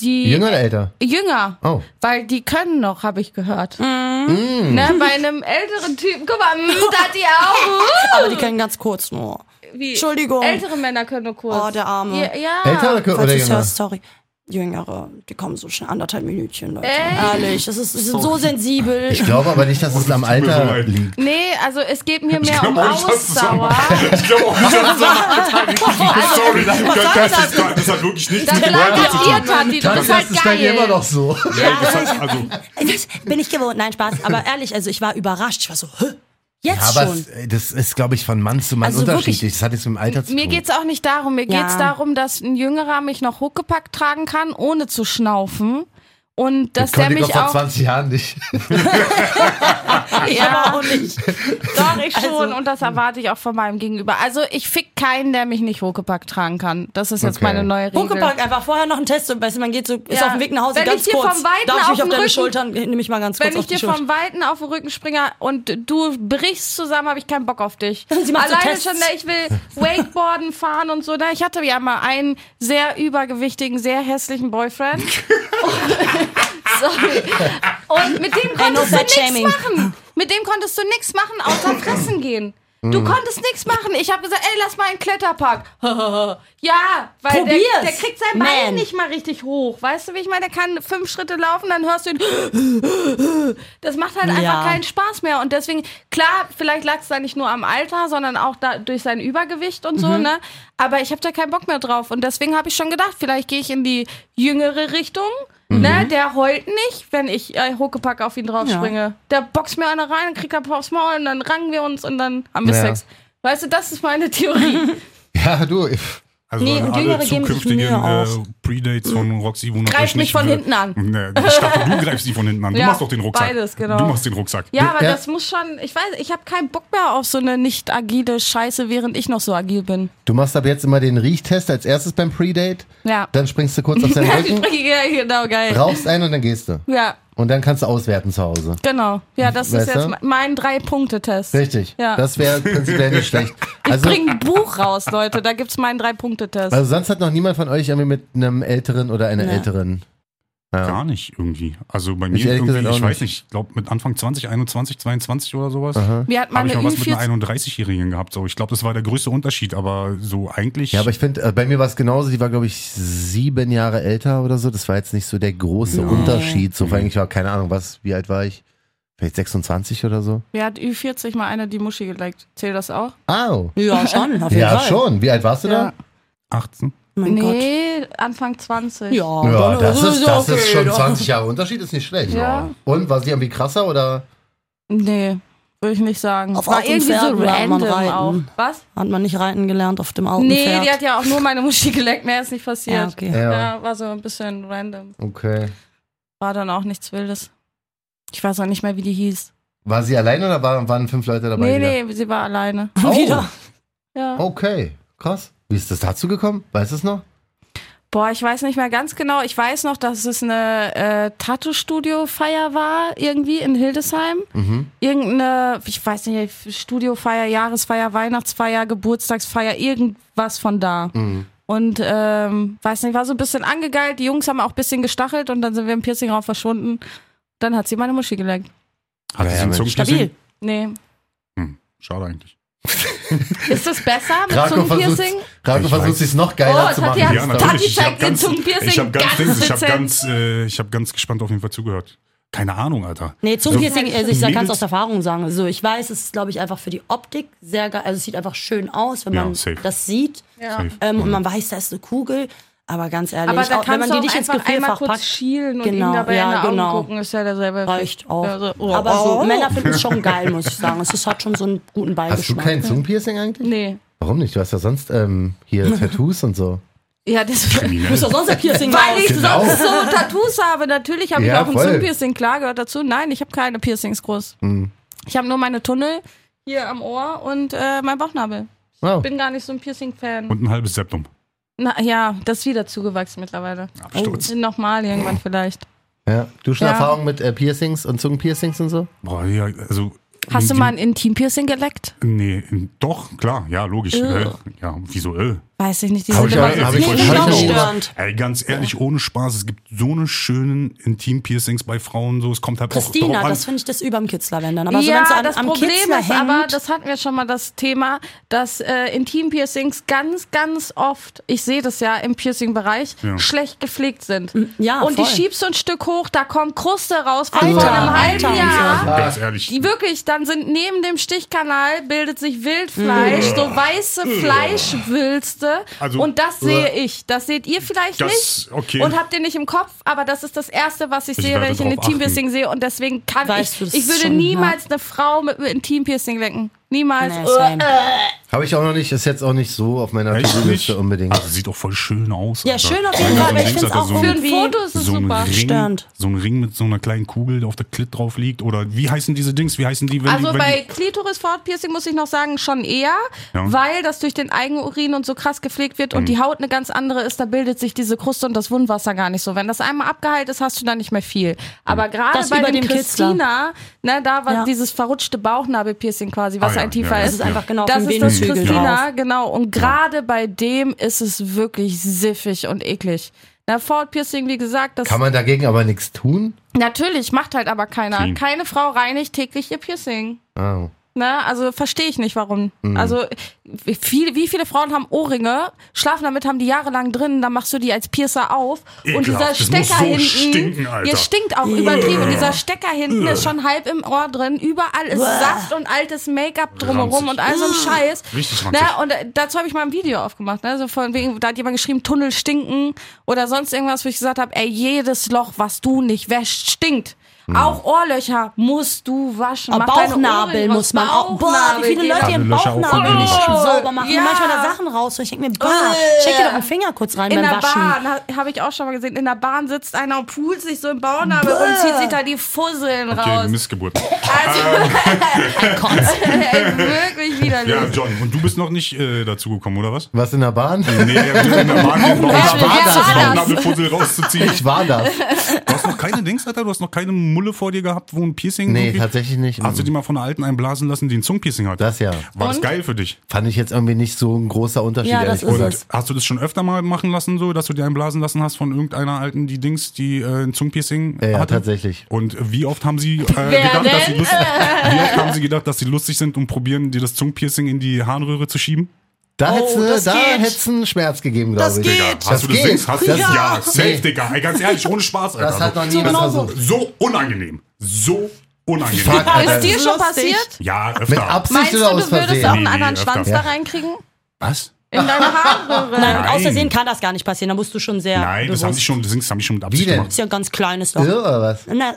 Speaker 1: die
Speaker 3: Jünger oder älter?
Speaker 1: Jünger,
Speaker 3: Oh.
Speaker 1: weil die können noch, habe ich gehört.
Speaker 3: Mm.
Speaker 1: Ne, bei einem älteren Typen, guck mal, mm, da hat die auch.
Speaker 4: Aber die können ganz kurz nur.
Speaker 1: Wie,
Speaker 4: Entschuldigung.
Speaker 1: Ältere Männer können nur kurz.
Speaker 4: Oh, der Arme.
Speaker 1: Ja. ja.
Speaker 3: Älter oder, oder jünger?
Speaker 4: hörst, sorry. Jüngere, die kommen so schnell, anderthalb Minütchen, Leute.
Speaker 1: Echt?
Speaker 4: Ehrlich, das ist, die sind so sensibel.
Speaker 3: Ich glaube aber nicht, dass es am
Speaker 5: mir so
Speaker 3: Alter liegt.
Speaker 1: Nee, also es geht mir mehr um Ausdauer.
Speaker 5: Ich glaube auch nicht, dass es am Sorry, das, das, ist, das hat wirklich nichts
Speaker 1: Das
Speaker 5: mit dem
Speaker 1: lag
Speaker 5: Alter zu tun.
Speaker 1: Tati, du
Speaker 3: Das
Speaker 1: bist halt
Speaker 3: ist bei dir
Speaker 1: geil.
Speaker 3: immer noch so.
Speaker 5: Ja, das heißt, also,
Speaker 4: Das bin ich gewohnt. Nein, Spaß. Aber ehrlich, also ich war überrascht. Ich war so, hä?
Speaker 3: Ja,
Speaker 4: Jetzt
Speaker 3: aber
Speaker 4: schon.
Speaker 3: es- das ist, glaube ich, von Mann zu Mann
Speaker 4: Also
Speaker 3: unterschiedlich.
Speaker 4: wirklich-
Speaker 3: Das hat nichts mit dem Alter zu
Speaker 1: Mir
Speaker 3: tun.
Speaker 1: geht's auch nicht darum. Mir
Speaker 4: Ja.
Speaker 1: geht's darum, dass ein Jüngerer mich noch hochgepackt tragen kann, ohne zu schnaufen. Und dass
Speaker 3: das
Speaker 1: der
Speaker 3: ich
Speaker 1: mich
Speaker 3: vor
Speaker 1: auch.
Speaker 3: 20 Jahren nicht.
Speaker 1: Ja,
Speaker 4: auch nicht.
Speaker 1: doch, ich schon.
Speaker 4: Also-
Speaker 1: und das erwarte ich auch von meinem Gegenüber. Also ich fick keinen, der mich nicht hochgepackt tragen kann. Das ist jetzt
Speaker 3: Okay.
Speaker 1: meine neue Regel.
Speaker 4: Hochgepackt, einfach vorher noch einen Test. So, weißt du, man geht so, ist
Speaker 1: Ja.
Speaker 4: auf dem Weg nach Hause
Speaker 1: Wenn
Speaker 4: ganz
Speaker 1: ich dir
Speaker 4: kurz.
Speaker 1: vom Weiten
Speaker 4: Darf ich
Speaker 1: auf
Speaker 4: mich auf
Speaker 1: den
Speaker 4: deine
Speaker 1: Rücken-
Speaker 4: Schultern, nehme ich mal ganz kurz
Speaker 1: Wenn
Speaker 4: auf
Speaker 1: ich
Speaker 4: die
Speaker 1: dir vom Weiten auf den Rücken springe und du brichst zusammen, habe ich keinen Bock auf dich.
Speaker 4: Sie macht so
Speaker 1: Alleine
Speaker 4: Tests.
Speaker 1: schon, ne, ich will Wakeboarden fahren und so. ne. Ich hatte ja mal einen sehr übergewichtigen, sehr hässlichen Boyfriend. Sorry. Und mit dem konntest du nichts machen. Mit dem konntest du nichts machen, außer fressen gehen. Du
Speaker 4: Mm.
Speaker 1: konntest nichts machen. Ich habe gesagt, ey, lass mal einen Kletterpark. ja, weil der,
Speaker 4: Probier's.
Speaker 1: der kriegt sein Bein
Speaker 4: Man.
Speaker 1: nicht mal richtig hoch. Weißt du, wie ich meine? Der kann fünf Schritte laufen, dann hörst du ihn. Das macht halt einfach
Speaker 4: Ja.
Speaker 1: keinen Spaß mehr. Und deswegen, klar, vielleicht lag es da nicht nur am Alter, sondern auch da, durch sein Übergewicht und so,
Speaker 4: Mhm.
Speaker 1: ne? Aber ich habe da keinen Bock mehr drauf. Und deswegen habe ich schon gedacht, vielleicht gehe ich in die jüngere Richtung.
Speaker 4: Mhm.
Speaker 1: Ne, der heult nicht, wenn ich äh, Huckepack auf ihn drauf
Speaker 4: Ja.
Speaker 1: Der boxt mir eine rein, kriegt er aufs Maul und dann rangen wir uns und dann haben wir
Speaker 3: Ja.
Speaker 1: Sex. Weißt du, das ist meine Theorie.
Speaker 3: Ja, du.
Speaker 5: Also
Speaker 4: Nee, und
Speaker 5: alle
Speaker 4: Jüngere geben sich Mühe
Speaker 5: äh. Predates von Roxy, wundert
Speaker 1: Greif mich
Speaker 5: nicht,
Speaker 1: von hinten an.
Speaker 5: Nee, ich dachte, du greifst die von hinten an. Du
Speaker 1: Ja,
Speaker 5: machst doch den Rucksack.
Speaker 1: beides, genau.
Speaker 5: Du machst den Rucksack.
Speaker 1: Ja, aber
Speaker 3: Ja.
Speaker 1: das muss schon, ich weiß, ich habe keinen Bock mehr auf so eine nicht agile Scheiße, während ich noch so agil bin.
Speaker 3: Du machst ab jetzt immer den Riechtest als erstes beim Predate.
Speaker 1: Ja.
Speaker 3: Dann springst du kurz auf seinen Rücken,
Speaker 1: ja, genau, geil.
Speaker 3: rauchst ein und dann gehst du.
Speaker 1: Ja,
Speaker 3: Und dann kannst du auswerten zu Hause.
Speaker 1: genau. Ja, das
Speaker 3: Weißt
Speaker 1: ist jetzt
Speaker 3: du?
Speaker 1: mein Drei-Punkte-Test.
Speaker 3: Richtig.
Speaker 1: Ja.
Speaker 3: Das wäre prinzipiell nicht schlecht. Also,
Speaker 1: Bring ein Buch raus, Leute, da gibt's meinen Drei-Punkte-Test.
Speaker 3: also sonst hat noch niemand von euch irgendwie mit einem Älteren oder einer
Speaker 4: Nee.
Speaker 3: Älteren. Ja.
Speaker 5: Gar nicht irgendwie. Also bei
Speaker 3: Ich
Speaker 5: mir
Speaker 3: ehrlich
Speaker 5: irgendwie, ich weiß
Speaker 3: nicht.
Speaker 5: nicht, ich glaube mit Anfang 20, 21, 22 oder sowas.
Speaker 1: Wir hatten mal
Speaker 5: Habe ich mal was mit einer
Speaker 1: Ü40.
Speaker 5: 31-Jährigen gehabt. So, ich glaube, das war der größte Unterschied, aber so eigentlich.
Speaker 3: Ja, aber ich finde, äh, bei mir war es genauso. Die war, glaube ich, sieben Jahre älter oder so. Das war jetzt nicht so der große Unterschied. So, vor allem, ich war, keine Ahnung, was, wie alt war ich? Vielleicht 26 oder so?
Speaker 1: Mir hat Ü40 mal einer die Muschi geleckt. Zählt das auch?
Speaker 3: Au.
Speaker 4: Ja, schon, auf jeden
Speaker 3: Ja,
Speaker 4: Fall.
Speaker 3: schon. Wie alt warst du
Speaker 1: Ja.
Speaker 5: 18.
Speaker 4: Mein Gott.
Speaker 1: nee, Anfang 20.
Speaker 4: Ja?
Speaker 3: Ja, das ist, das
Speaker 4: okay,
Speaker 3: ist schon
Speaker 4: doch.
Speaker 3: 20 Jahre Unterschied, ist nicht schlecht.
Speaker 1: Ja.
Speaker 3: Und war sie irgendwie krasser oder?
Speaker 1: Nee, würde ich nicht sagen.
Speaker 4: Auf
Speaker 1: War irgendwie so random
Speaker 4: reiten.
Speaker 1: auch. Was?
Speaker 4: Hat man nicht reiten gelernt auf dem alten
Speaker 1: Nee, die hat ja auch nur meine Muschi geleckt, mehr ist nicht passiert.
Speaker 4: ja, okay.
Speaker 3: Ja.
Speaker 1: Ja, war so ein bisschen random.
Speaker 3: Okay.
Speaker 1: War dann auch nichts Wildes. Ich weiß auch nicht mehr, wie die hieß.
Speaker 3: War sie alleine oder waren, waren fünf Leute dabei?
Speaker 1: nee,
Speaker 3: wieder?
Speaker 1: nee, sie war alleine.
Speaker 3: Oh,
Speaker 4: Wieder.
Speaker 1: Ja.
Speaker 3: Okay, krass. Wie ist das dazu gekommen? Weißt du es noch?
Speaker 1: Boah, ich weiß nicht mehr ganz genau. Ich weiß noch, dass es eine äh, Tattoo-Studio-Feier war, irgendwie in Hildesheim.
Speaker 3: Mhm.
Speaker 1: Irgendeine, ich weiß nicht, Studiofeier, Jahresfeier, Weihnachtsfeier, Geburtstagsfeier, irgendwas von da.
Speaker 3: Mhm.
Speaker 1: Und ähm, weiß nicht, war so ein bisschen angegeilt. Die Jungs haben auch ein bisschen gestachelt und dann sind wir im Piercingraum verschwunden. Dann hat sie meine Muschi geleckt.
Speaker 5: Hat
Speaker 3: Ja,
Speaker 5: sie ein. Zungenpiercing?
Speaker 4: Stabil.
Speaker 1: Nee.
Speaker 5: Hm, schade eigentlich.
Speaker 1: Ist das besser mit
Speaker 3: Rako
Speaker 1: Zungenpiercing?
Speaker 3: Rako versucht es noch geiler
Speaker 1: Oh,
Speaker 3: zu machen. Das
Speaker 1: Tati zeigt den
Speaker 5: ganz,
Speaker 1: Zungenpiercing
Speaker 5: ich hab ganz,
Speaker 1: ganz
Speaker 5: ich hab ganz, äh, ich hab ganz gespannt auf jeden Fall zugehört. Keine Ahnung, Alter.
Speaker 4: Nee, Zungenpiercing,
Speaker 1: So-
Speaker 4: also ich kann es aus Erfahrung sagen. Also ich weiß, es ist, glaube ich, einfach für die Optik sehr geil. Also es sieht einfach schön aus, wenn
Speaker 5: Ja,
Speaker 4: man
Speaker 5: safe.
Speaker 4: das sieht.
Speaker 1: Ja.
Speaker 4: Ähm, und man weiß, da ist eine Kugel. Aber ganz ehrlich,
Speaker 1: Aber da
Speaker 4: auch, wenn man die nicht ins
Speaker 1: einfach einmal
Speaker 4: Gefrierfach
Speaker 1: kurz
Speaker 4: packt,
Speaker 1: schielen und
Speaker 4: Genau,
Speaker 1: dabei
Speaker 4: ja,
Speaker 1: in die Augen
Speaker 4: genau.
Speaker 1: gucken, ist ja derselbe
Speaker 4: reicht auch.
Speaker 1: Ja, so, oh.
Speaker 4: Aber so,
Speaker 1: Oh.
Speaker 4: Männer finden es schon geil, muss ich sagen. Es ist, hat schon so einen guten
Speaker 3: Hast du
Speaker 4: Beigeschmack.
Speaker 3: kein Zungenpiercing eigentlich?
Speaker 1: Nee.
Speaker 3: Warum nicht? Du hast ja sonst ähm, hier Tattoos und so.
Speaker 1: Ja, das
Speaker 4: Du bist doch sonst ein Piercing
Speaker 1: Weil ich
Speaker 3: Genau.
Speaker 1: sonst so Tattoos habe. Natürlich habe ich
Speaker 3: Ja,
Speaker 1: auch ein. Zungenpiercing. Klar, gehört dazu. Nein, ich habe keine Piercings groß.
Speaker 3: Hm.
Speaker 1: Ich habe nur meine Tunnel hier am Ohr und äh, mein Bauchnabel.
Speaker 3: Wow.
Speaker 1: Bin gar nicht so ein Piercing-Fan.
Speaker 5: Und ein halbes Septum.
Speaker 1: Na ja, das ist wieder zugewachsen mittlerweile.
Speaker 5: Absturz.
Speaker 1: Nochmal irgendwann vielleicht.
Speaker 3: Ja. Du schon
Speaker 1: Ja.
Speaker 3: Erfahrung mit äh, Piercings und Zungenpiercings und so?
Speaker 5: Boah, ja, also.
Speaker 1: Hast du mal ein Intimpiercing geleckt?
Speaker 5: Nee, doch, klar, ja, logisch. Äh, ja, wieso, äh?
Speaker 1: Weiß ich nicht. Die
Speaker 3: Hab
Speaker 1: sind
Speaker 3: ich auch-
Speaker 1: so
Speaker 3: hab ich- hab ich auch.
Speaker 5: Ey, ganz ehrlich, ohne Spaß, es gibt so eine schönen Intim-Piercings bei Frauen, so, es kommt halt auch
Speaker 4: Christina,
Speaker 5: an.
Speaker 4: das finde ich das überm Kitzler, wenn dann. Aber so,
Speaker 1: ja,
Speaker 4: so an,
Speaker 1: das
Speaker 4: am
Speaker 1: Problem
Speaker 4: Kitzler
Speaker 1: ist
Speaker 4: hängt,
Speaker 1: aber, das hatten wir schon mal das Thema, dass äh, Intim-Piercings ganz, ganz oft, ich sehe das ja im Piercing-Bereich,
Speaker 5: Ja.
Speaker 1: schlecht gepflegt sind.
Speaker 4: ja,
Speaker 1: und
Speaker 4: voll.
Speaker 1: die schiebst du ein Stück hoch, da kommt Kruste raus von
Speaker 4: Alter,
Speaker 1: vor einem halben
Speaker 4: Alter
Speaker 1: Jahr.
Speaker 4: so.
Speaker 5: ganz ehrlich.
Speaker 1: Die wirklich, dann sind neben dem Stichkanal bildet sich Wildfleisch,
Speaker 4: Mm.
Speaker 1: so weiße Fleischwülste.
Speaker 5: Also-
Speaker 1: und das sehe ich. Das seht ihr vielleicht
Speaker 5: Das-
Speaker 1: nicht.
Speaker 5: okay.
Speaker 1: Und habt ihr nicht im Kopf, aber das ist das Erste, was ich,
Speaker 5: Ich
Speaker 1: sehe, wenn ich ein
Speaker 5: drauf
Speaker 1: Intimpiercing sehe. Und deswegen kann
Speaker 4: Weißt
Speaker 1: ich,
Speaker 4: du,
Speaker 1: ich würde niemals eine Frau mit einem Intimpiercing lecken. Niemals.
Speaker 4: Nee, same.
Speaker 3: Habe ich auch noch nicht, ist jetzt auch nicht so auf meiner
Speaker 5: Echt
Speaker 3: To-Do-Liste
Speaker 5: nicht?
Speaker 3: unbedingt.
Speaker 5: Also sieht auch voll schön aus.
Speaker 4: Ja,
Speaker 5: Alter.
Speaker 4: schön auf jeden Fall, aber ich find's
Speaker 5: Alter,
Speaker 4: auch
Speaker 5: so
Speaker 1: Für ein Foto ist es
Speaker 5: so ein
Speaker 1: super.
Speaker 5: Ring,
Speaker 4: Störend.
Speaker 5: so ein Ring mit so einer kleinen Kugel, der auf der Klit drauf liegt. Oder wie heißen diese Dings? Wie heißen die, wenn
Speaker 1: Also
Speaker 5: die, wenn
Speaker 1: bei Klitoris-Fortpiercing muss ich noch sagen, schon eher,
Speaker 5: Ja.
Speaker 1: weil das durch den Eigenurin und so krass gepflegt wird und die Haut eine ganz andere ist, da bildet sich diese Kruste und das Wundwasser gar nicht so. Wenn das einmal abgeheilt ist, hast du da nicht mehr viel. Aber gerade
Speaker 4: Das
Speaker 1: bei
Speaker 4: über
Speaker 1: dem
Speaker 4: dem.
Speaker 1: Christina, ne, da war
Speaker 4: Ja.
Speaker 1: dieses verrutschte Bauchnabelpiercing quasi, was
Speaker 5: Ah, ja,
Speaker 1: ein tiefer
Speaker 5: ja,
Speaker 1: ist.
Speaker 4: Das ist einfach genau
Speaker 1: Das ist das Christina,
Speaker 4: drauf.
Speaker 1: genau. Und gerade bei dem ist es wirklich siffig und eklig. Na, Fortpiercing, wie gesagt, das
Speaker 3: Kann man dagegen aber nichts tun?
Speaker 1: natürlich macht halt aber keiner. Keine Frau reinigt täglich ihr Piercing.
Speaker 3: Ah.
Speaker 1: Ne, also verstehe ich nicht, warum.
Speaker 3: Mhm.
Speaker 1: Also wie viele, wie viele Frauen haben Ohrringe, schlafen damit, haben die jahrelang drin, dann machst du die als Piercer auf und
Speaker 5: Ekelhaft,
Speaker 1: dieser
Speaker 5: das muss
Speaker 1: Stecker
Speaker 5: so
Speaker 1: hinten,
Speaker 5: stinken,
Speaker 1: ihr stinkt auch übertrieben und dieser Stecker hinten ist schon halb im Ohr drin, überall ist Saft und altes Make-up drumherum
Speaker 5: Ranzig.
Speaker 1: und all so ein Scheiß.
Speaker 5: Richtig
Speaker 1: ne,
Speaker 5: ranzig.
Speaker 1: und äh, dazu habe ich mal ein Video aufgemacht, ne, so von wegen, da hat jemand geschrieben, Tunnel stinken oder sonst irgendwas, wo ich gesagt habe, ey, jedes Loch, was du nicht wäscht, stinkt.
Speaker 5: Hm.
Speaker 1: Auch Ohrlöcher musst du waschen. Mach deine
Speaker 4: Bauchnabel muss man auch. Boah,
Speaker 1: Bauchnabel,
Speaker 4: wie viele. Leute ihren
Speaker 5: auch
Speaker 4: Bauchnabel nicht sauber machen.
Speaker 1: Ja.
Speaker 4: Manchmal da Sachen raus. Und ich denke mir, bah, steck dir doch einen Finger kurz rein
Speaker 1: In
Speaker 4: beim
Speaker 1: der
Speaker 4: Waschen.
Speaker 1: Bahn ha- habe ich auch schon mal gesehen. In der Bahn sitzt einer und pult sich so im Bauchnabel und zieht sich da die Fusseln
Speaker 5: Okay,
Speaker 1: raus.
Speaker 5: Missgeburt.
Speaker 1: Also, ey, wirklich widerlich.
Speaker 5: Ja, John, und du bist noch nicht äh, dazu gekommen, oder was?
Speaker 3: Was in der Bahn?
Speaker 5: Nee, in der Bahn den Bauchnabelfussel rauszuziehen.
Speaker 3: Ich war das.
Speaker 5: Du hast noch keine Dings, Alter? Du hast noch keine Mulle vor dir gehabt, wo ein Piercing
Speaker 3: Nee,
Speaker 5: irgendwie-
Speaker 3: tatsächlich nicht.
Speaker 5: Hast du die mal von einer alten einblasen lassen, die ein Zungenpiercing hat?
Speaker 3: Das ja.
Speaker 5: War das
Speaker 1: Und?
Speaker 5: geil für dich?
Speaker 3: Fand ich jetzt irgendwie nicht so ein großer Unterschied,
Speaker 4: Ja, das
Speaker 3: ehrlich
Speaker 4: ist
Speaker 3: gesagt.
Speaker 4: es.
Speaker 5: Hast du das schon öfter mal machen lassen, so, dass du dir einblasen lassen hast von irgendeiner alten, die Dings, die äh, ein Zungenpiercing
Speaker 3: Ja, ja,
Speaker 5: hatte?
Speaker 3: tatsächlich.
Speaker 5: Und wie oft haben sie äh, gedacht, dass sie lustig, wie oft haben sie gedacht, dass sie lustig sind und probieren, dir das Zungenpiercing in die Harnröhre zu schieben?
Speaker 3: Da
Speaker 4: Oh, das
Speaker 3: da
Speaker 4: geht.
Speaker 3: hätt's einen Schmerz gegeben, glaube
Speaker 4: Das
Speaker 3: ich.
Speaker 4: geht.
Speaker 5: Digga,
Speaker 3: Das
Speaker 5: hast du das
Speaker 3: geht.
Speaker 5: Dings? Hast du
Speaker 3: Das-
Speaker 5: das? Ja,
Speaker 3: Ja.
Speaker 5: safe,
Speaker 3: Nee.
Speaker 5: Digga. Ey, ganz ehrlich, ohne Spaß, Alter.
Speaker 3: Das hat noch niemand
Speaker 4: genau so.
Speaker 3: versucht.
Speaker 5: so unangenehm. So unangenehm.
Speaker 3: Fuck, Alter.
Speaker 1: Ist dir schon passiert?
Speaker 5: Ja, öfter.
Speaker 3: Mit Absicht
Speaker 1: Meinst du,
Speaker 3: oder
Speaker 1: du würdest auch einen anderen
Speaker 5: nee,
Speaker 1: Schwanz da reinkriegen?
Speaker 5: Was?
Speaker 1: In deine Harnröhre?
Speaker 4: Nein,
Speaker 5: Nein.
Speaker 4: außersehen kann das gar nicht passieren. Da musst du schon sehr.
Speaker 5: Nein, das
Speaker 4: bewusst.
Speaker 5: haben sie schon, das haben die schon mit Absicht
Speaker 3: Wie denn?
Speaker 5: gemacht.
Speaker 4: ist ja ein ganz kleines Loch.
Speaker 3: Irre, oder was?
Speaker 4: Na,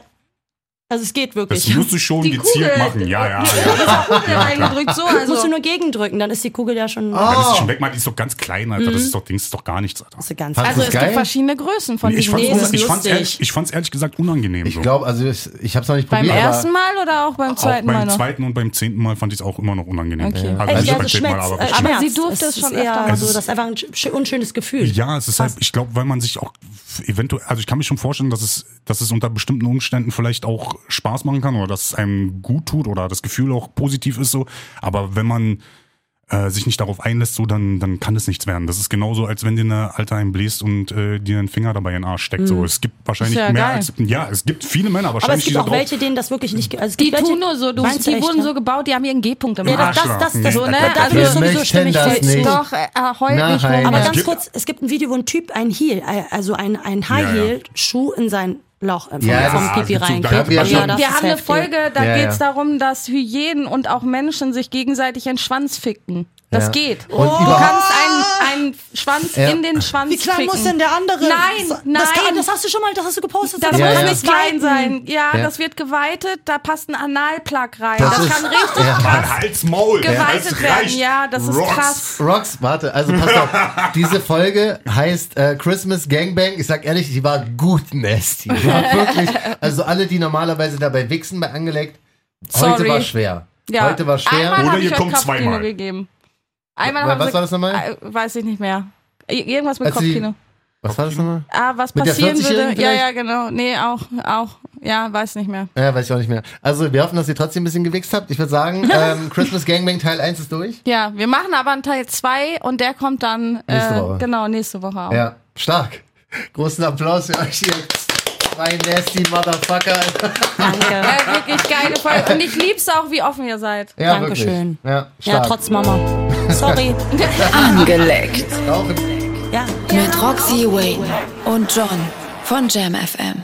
Speaker 4: also es geht
Speaker 5: Das
Speaker 4: wirklich.
Speaker 5: musst du schon
Speaker 1: Die
Speaker 5: gezielt
Speaker 1: Kugel.
Speaker 5: machen. Ja, ja, ja.
Speaker 1: die Kugel reingedrückt, so
Speaker 4: musst du
Speaker 1: also.
Speaker 4: nur gegendrücken, dann ist die Kugel ja schon.
Speaker 5: Dann ist
Speaker 3: Oh.
Speaker 5: sie schon weg, man, die ist doch ganz klein, Alter. Das ist doch Dings, ist doch gar nichts, Alter.
Speaker 4: Das ist ganz
Speaker 1: Also
Speaker 3: das
Speaker 1: es
Speaker 3: geil?
Speaker 1: gibt verschiedene Größen von
Speaker 5: Ich
Speaker 1: diesen
Speaker 5: fand's,
Speaker 4: Nee, ist
Speaker 5: ich, fand's ehrlich, ich fand's ehrlich gesagt unangenehm.
Speaker 3: Ich
Speaker 5: so.
Speaker 3: glaube, also ich, ich habe es noch nicht
Speaker 1: Beim
Speaker 3: probiert.
Speaker 1: ersten
Speaker 3: aber
Speaker 1: Mal oder auch beim
Speaker 5: auch
Speaker 1: zweiten Mal
Speaker 5: beim zweiten und beim zehnten Mal fand ich es auch immer noch unangenehm.
Speaker 1: Okay.
Speaker 5: Also
Speaker 4: Echt,
Speaker 5: nicht
Speaker 4: ja,
Speaker 5: beim
Speaker 4: so
Speaker 5: zehnten Mal, aber
Speaker 4: äh.
Speaker 1: Aber sie durfte
Speaker 4: Es
Speaker 1: schon
Speaker 4: ist eher
Speaker 1: öfter.
Speaker 4: so, das ist einfach ein sch- unschönes Gefühl.
Speaker 5: Ja, es ist halt, ich glaube, weil man sich auch eventuell, also ich kann mich schon vorstellen, dass es, dass es unter bestimmten Umständen vielleicht auch Spaß machen kann oder dass es einem gut tut oder das Gefühl auch positiv ist so. Aber wenn man äh, sich nicht darauf einlässt, so dann, dann kann es nichts werden. Das ist genauso, als wenn dir eine Alte einen bläst und äh, dir einen Finger dabei in den Arsch steckt. So, es gibt wahrscheinlich
Speaker 1: ja
Speaker 5: mehr
Speaker 1: geil.
Speaker 5: als ja, es gibt viele Männer
Speaker 4: Aber es
Speaker 5: wahrscheinlich,
Speaker 4: gibt
Speaker 5: die
Speaker 4: auch
Speaker 5: drauf.
Speaker 4: welche, denen das wirklich nicht. Also es
Speaker 1: Die
Speaker 4: gibt welche,
Speaker 1: tun nur so, du,
Speaker 4: Meinst
Speaker 1: die
Speaker 4: echt,
Speaker 1: wurden
Speaker 4: ne?
Speaker 1: so gebaut, die haben ihren G-Punkt im
Speaker 4: Ja, das,
Speaker 1: Arsch.
Speaker 4: das, das, das,
Speaker 1: So, ne?
Speaker 4: da,
Speaker 1: Also-
Speaker 4: dafür ist sowieso ich
Speaker 3: das nicht.
Speaker 1: Doch, äh,
Speaker 3: Nein.
Speaker 1: nicht.
Speaker 4: Aber ganz kurz, es gibt ein Video, wo ein Typ ein Heel, äh, also ein, ein High
Speaker 5: Ja, ja.
Speaker 4: Heel Schuh in sein Loch vom,
Speaker 3: Ja,
Speaker 4: vom Pipi
Speaker 5: so
Speaker 4: reinkriegt.
Speaker 5: geile-
Speaker 3: Ja,
Speaker 1: Wir haben eine. Folge, da
Speaker 3: Ja,
Speaker 1: geht's
Speaker 3: ja.
Speaker 1: darum, dass Hyänen und auch Menschen sich gegenseitig in den Schwanz ficken. Das
Speaker 3: Ja.
Speaker 1: geht.
Speaker 3: Und
Speaker 1: du kannst einen, einen Schwanz
Speaker 3: Ja.
Speaker 1: in den Schwanz
Speaker 4: Wie klein
Speaker 1: ficken.
Speaker 4: muss denn der andere?
Speaker 1: Nein,
Speaker 4: das,
Speaker 1: nein.
Speaker 4: Das, kann, das hast du schon mal, das hast du gepostet.
Speaker 1: Das
Speaker 3: Ja,
Speaker 1: muss
Speaker 3: ja.
Speaker 1: nicht klein sein. Ja,
Speaker 3: Ja.
Speaker 1: das wird geweitet, da passt ein Analplug rein.
Speaker 3: Das
Speaker 1: Das,
Speaker 3: ist-
Speaker 1: kann richtig
Speaker 3: Ja.
Speaker 1: krass
Speaker 5: Halt's Maul,
Speaker 1: geweitet
Speaker 5: das
Speaker 1: werden. Ja, das ist
Speaker 5: Rocks.
Speaker 1: krass.
Speaker 3: Rocks, warte, also pass auf. Diese Folge heißt äh, Christmas Gangbang. Ich sag ehrlich, die war gut nasty. Die war wirklich, also alle, die normalerweise dabei wichsen bei angelegt, heute
Speaker 1: Sorry.
Speaker 3: war schwer.
Speaker 1: Ja.
Speaker 3: Heute war schwer.
Speaker 1: Einmal
Speaker 5: Oder ihr kommt zweimal.
Speaker 1: gegeben. Einmal
Speaker 3: Was
Speaker 1: haben sie,
Speaker 3: war das nochmal?
Speaker 1: Äh, weiß ich nicht mehr. Irgendwas mit
Speaker 3: Als sie-
Speaker 1: Kopfkino.
Speaker 3: Was war das nochmal?
Speaker 1: Ah, was
Speaker 3: Mit
Speaker 1: passieren
Speaker 3: 40-Jährigen
Speaker 1: würde. Ja,
Speaker 3: vielleicht?
Speaker 1: ja, genau. Nee, auch, auch. Ja, weiß nicht mehr.
Speaker 3: Ja, weiß ich auch nicht mehr. Also, wir hoffen, dass ihr trotzdem ein bisschen gewichst habt. Ich würde sagen, ähm, Christmas Gangbang Teil 1 ist durch.
Speaker 1: Ja, wir machen aber einen Teil 2 und der kommt dann
Speaker 3: Nächste
Speaker 1: äh,
Speaker 3: Woche.
Speaker 1: genau nächste Woche auch.
Speaker 3: Ja, stark. Großen Applaus für euch hier. Zwei nasty Motherfucker.
Speaker 4: Danke.
Speaker 1: Ja, wirklich geile Folge. Und ich lieb's auch, wie offen ihr seid.
Speaker 3: Ja,
Speaker 4: Dankeschön.
Speaker 3: Ja,
Speaker 4: Ja, trotz Mama. Sorry.
Speaker 2: Angeleckt.
Speaker 3: Auch
Speaker 4: Ja.
Speaker 2: Mit Roxy Wayne und John von Jam FM.